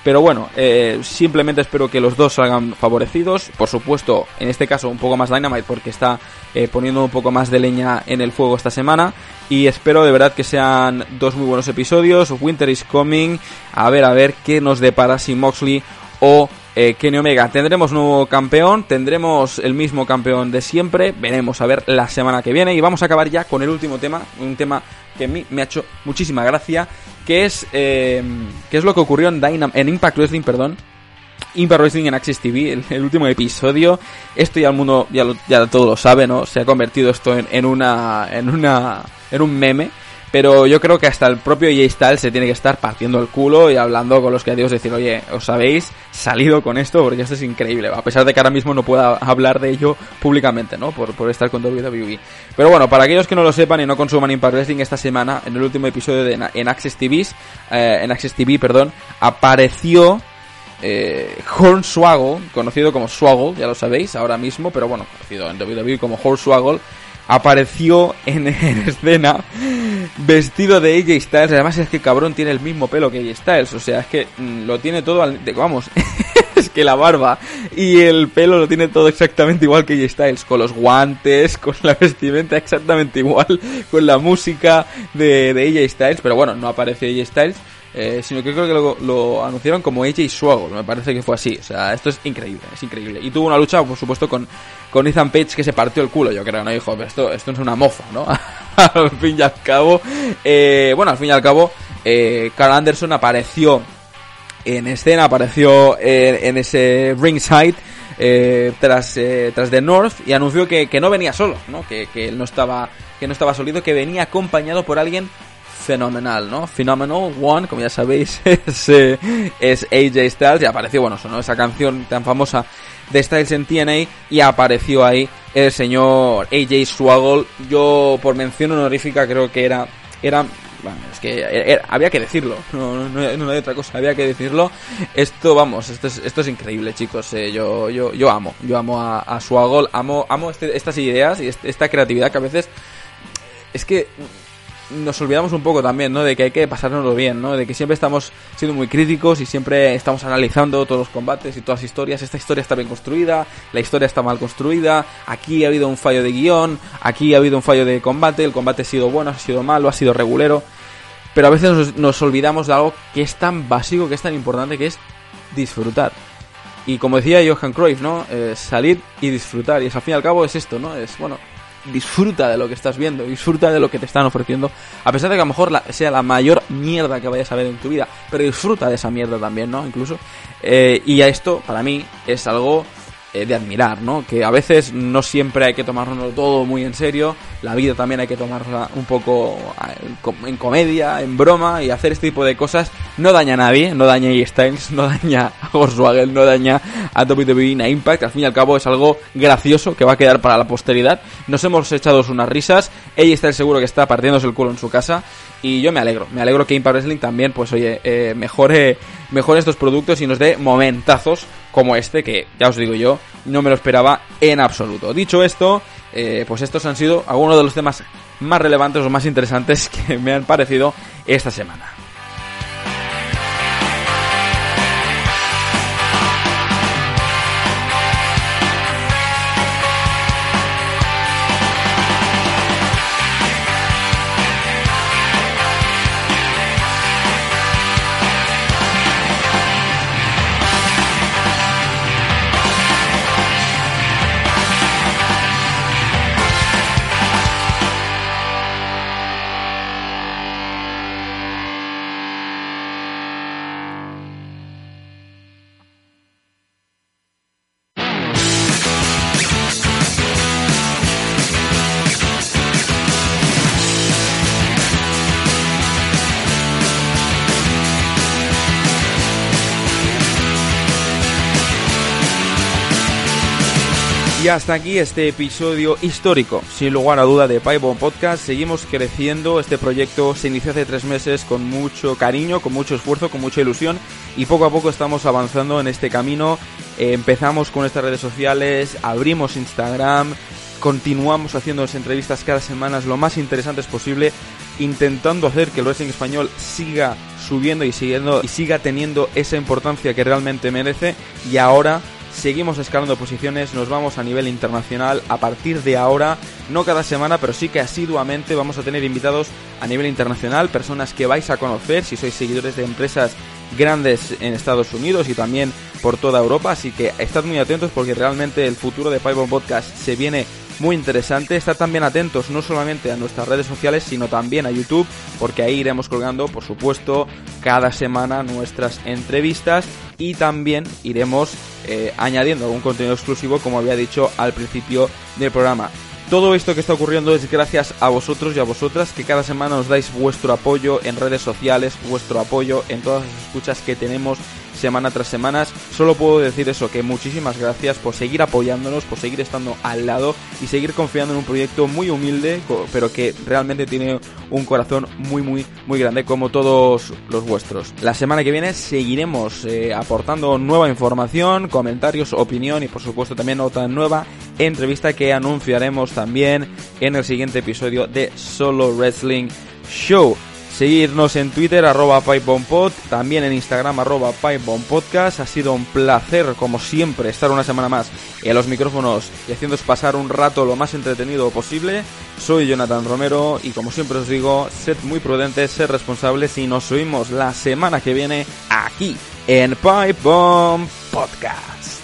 Pero bueno, eh, simplemente espero que los dos salgan favorecidos. Por supuesto, en este caso un poco más Dynamite porque está eh, poniendo un poco más de leña en el fuego esta semana. Y espero de verdad que sean dos muy buenos episodios. Winter is coming. A ver, a ver qué nos depara si Moxley o eh, Kenny Omega. Tendremos nuevo campeón, tendremos el mismo campeón de siempre, veremos a ver la semana que viene y vamos a acabar ya con el último tema, un tema que a mí me ha hecho muchísima gracia, que es, eh, que es lo que ocurrió en, Dynam en Impact Wrestling, perdón, Impact Wrestling en Access TV, el, último episodio. Esto ya el mundo ya, ya todo lo sabe, ¿no? Se ha convertido esto en, en una en una en un meme. Pero yo creo que hasta el propio Jay Styles se tiene que estar partiendo el culo y hablando con los creativos, decir, oye, os habéis salido con esto porque esto es increíble, a pesar de que ahora mismo no pueda hablar de ello públicamente, ¿no? Por, por estar con WWE. Pero bueno, para aquellos que no lo sepan y no consuman Impact Wrestling esta semana, en el último episodio de en Access TV, eh, en Access TV, perdón, apareció eh, Hornswaggle, conocido como Swaggle, ya lo sabéis ahora mismo, pero bueno, conocido en WWE como Hornswaggle, apareció en, escena vestido de AJ Styles. Además es que cabrón tiene el mismo pelo que AJ Styles. O sea, es que mm, lo tiene todo al... Vamos, es que la barba y el pelo lo tiene todo exactamente igual que AJ Styles. Con los guantes, con la vestimenta exactamente igual, con la música de, de AJ Styles. Pero bueno, no aparece AJ Styles. Eh, sino que creo que lo, anunciaron como AJ Swaggle, me parece que fue así. O sea, esto es increíble, es increíble. Y tuvo una lucha, por supuesto, con, con Ethan Page que se partió el culo, yo creo, ¿no? Dijo, esto, esto es una mofa, ¿no? al fin y al cabo, eh, bueno, al fin y al cabo, eh, Carl Anderson apareció en escena, apareció en, ese ringside. Eh, tras eh, tras The North y anunció que, que no venía solo, ¿no? Que, que él no estaba que no estaba solido, que venía acompañado por alguien fenomenal, ¿no? Phenomenal One, como ya sabéis, es, es AJ Styles y apareció, bueno, sonó esa canción tan famosa de Styles en TNA y apareció ahí el señor AJ Swaggle. Yo, por mención honorífica, creo que era, era bueno, es que había que decirlo, no, no, hay otra cosa, había que decirlo. Esto, vamos, esto es, esto es increíble, chicos. Eh, yo, yo, yo amo, yo amo a, a Swaggle, amo, amo este, estas ideas y esta creatividad que a veces es que nos olvidamos un poco también, ¿no? De que hay que pasárnoslo bien, ¿no? De que siempre estamos siendo muy críticos y siempre estamos analizando todos los combates y todas las historias. Esta historia está bien construida, la historia está mal construida, aquí ha habido un fallo de guion, aquí ha habido un fallo de combate, el combate ha sido bueno, ha sido malo, ha sido regulero. Pero a veces nos, olvidamos de algo que es tan básico, que es tan importante, que es disfrutar. Y como decía Johan Cruyff, ¿no? Eh, salir y disfrutar. Y al fin y al cabo es esto, ¿no? Es, bueno, disfruta de lo que estás viendo, disfruta de lo que te están ofreciendo, a pesar de que a lo mejor sea la mayor mierda que vayas a ver en tu vida, pero disfruta de esa mierda también, ¿no? Incluso. Eh, y a esto, para mí, es algo eh, de admirar, ¿no? Que a veces no siempre hay que tomarlo todo muy en serio, la vida también hay que tomarla un poco en comedia, en broma y hacer este tipo de cosas no daña a nadie, no daña a Styles, no daña a Volkswagen, no daña a WWE, a Impact, al fin y al cabo es algo gracioso que va a quedar para la posteridad. Nos hemos echado unas risas, ella está seguro que está partiéndose el culo en su casa y yo me alegro, me alegro que Impact Wrestling también, pues oye, eh, mejore, mejore estos productos y nos dé momentazos como este, que ya os digo yo, no me lo esperaba en absoluto. Dicho esto, eh, pues estos han sido algunos de los temas más relevantes o más interesantes que me han parecido esta semana. Y hasta aquí este episodio histórico, sin lugar a duda, de Pipebomb Podcast. Seguimos creciendo. Este proyecto se inició hace tres meses con mucho cariño, con mucho esfuerzo, con mucha ilusión. Y poco a poco estamos avanzando en este camino. Eh, empezamos con estas redes sociales, abrimos Instagram, continuamos haciendo las entrevistas cada semana lo más interesantes posible, intentando hacer que el wrestling español siga subiendo y, siguiendo, y siga teniendo esa importancia que realmente merece. Y ahora seguimos escalando posiciones, nos vamos a nivel internacional. A partir de ahora, no cada semana, pero sí que asiduamente vamos a tener invitados a nivel internacional, personas que vais a conocer si sois seguidores de empresas grandes en Estados Unidos y también por toda Europa. Así que estad muy atentos porque realmente el futuro de Pipe Podcast se viene muy interesante. Estad también atentos no solamente a nuestras redes sociales, sino también a YouTube, porque ahí iremos colgando, por supuesto, cada semana nuestras entrevistas y también iremos eh, añadiendo algún contenido exclusivo, como había dicho al principio del programa. Todo esto que está ocurriendo es gracias a vosotros y a vosotras que cada semana nos dais vuestro apoyo en redes sociales, vuestro apoyo en todas las escuchas que tenemos semana tras semana. Solo puedo decir eso, que muchísimas gracias por seguir apoyándonos, por seguir estando al lado y seguir confiando en un proyecto muy humilde, pero que realmente tiene un corazón muy, muy, muy grande, como todos los vuestros. La semana que viene seguiremos eh, aportando nueva información, comentarios, opinión y por supuesto también otra nueva entrevista que anunciaremos también en el siguiente episodio de Solo Wrestling Show. Seguirnos en Twitter, arroba PipeBombPod, también en Instagram, arroba PipeBombPodcast. Ha sido un placer, como siempre, estar una semana más en los micrófonos y haciéndoos pasar un rato lo más entretenido posible. Soy Jonathan Romero y como siempre os digo, sed muy prudentes, sed responsables y nos oímos la semana que viene aquí en Pipe Bomb Podcast.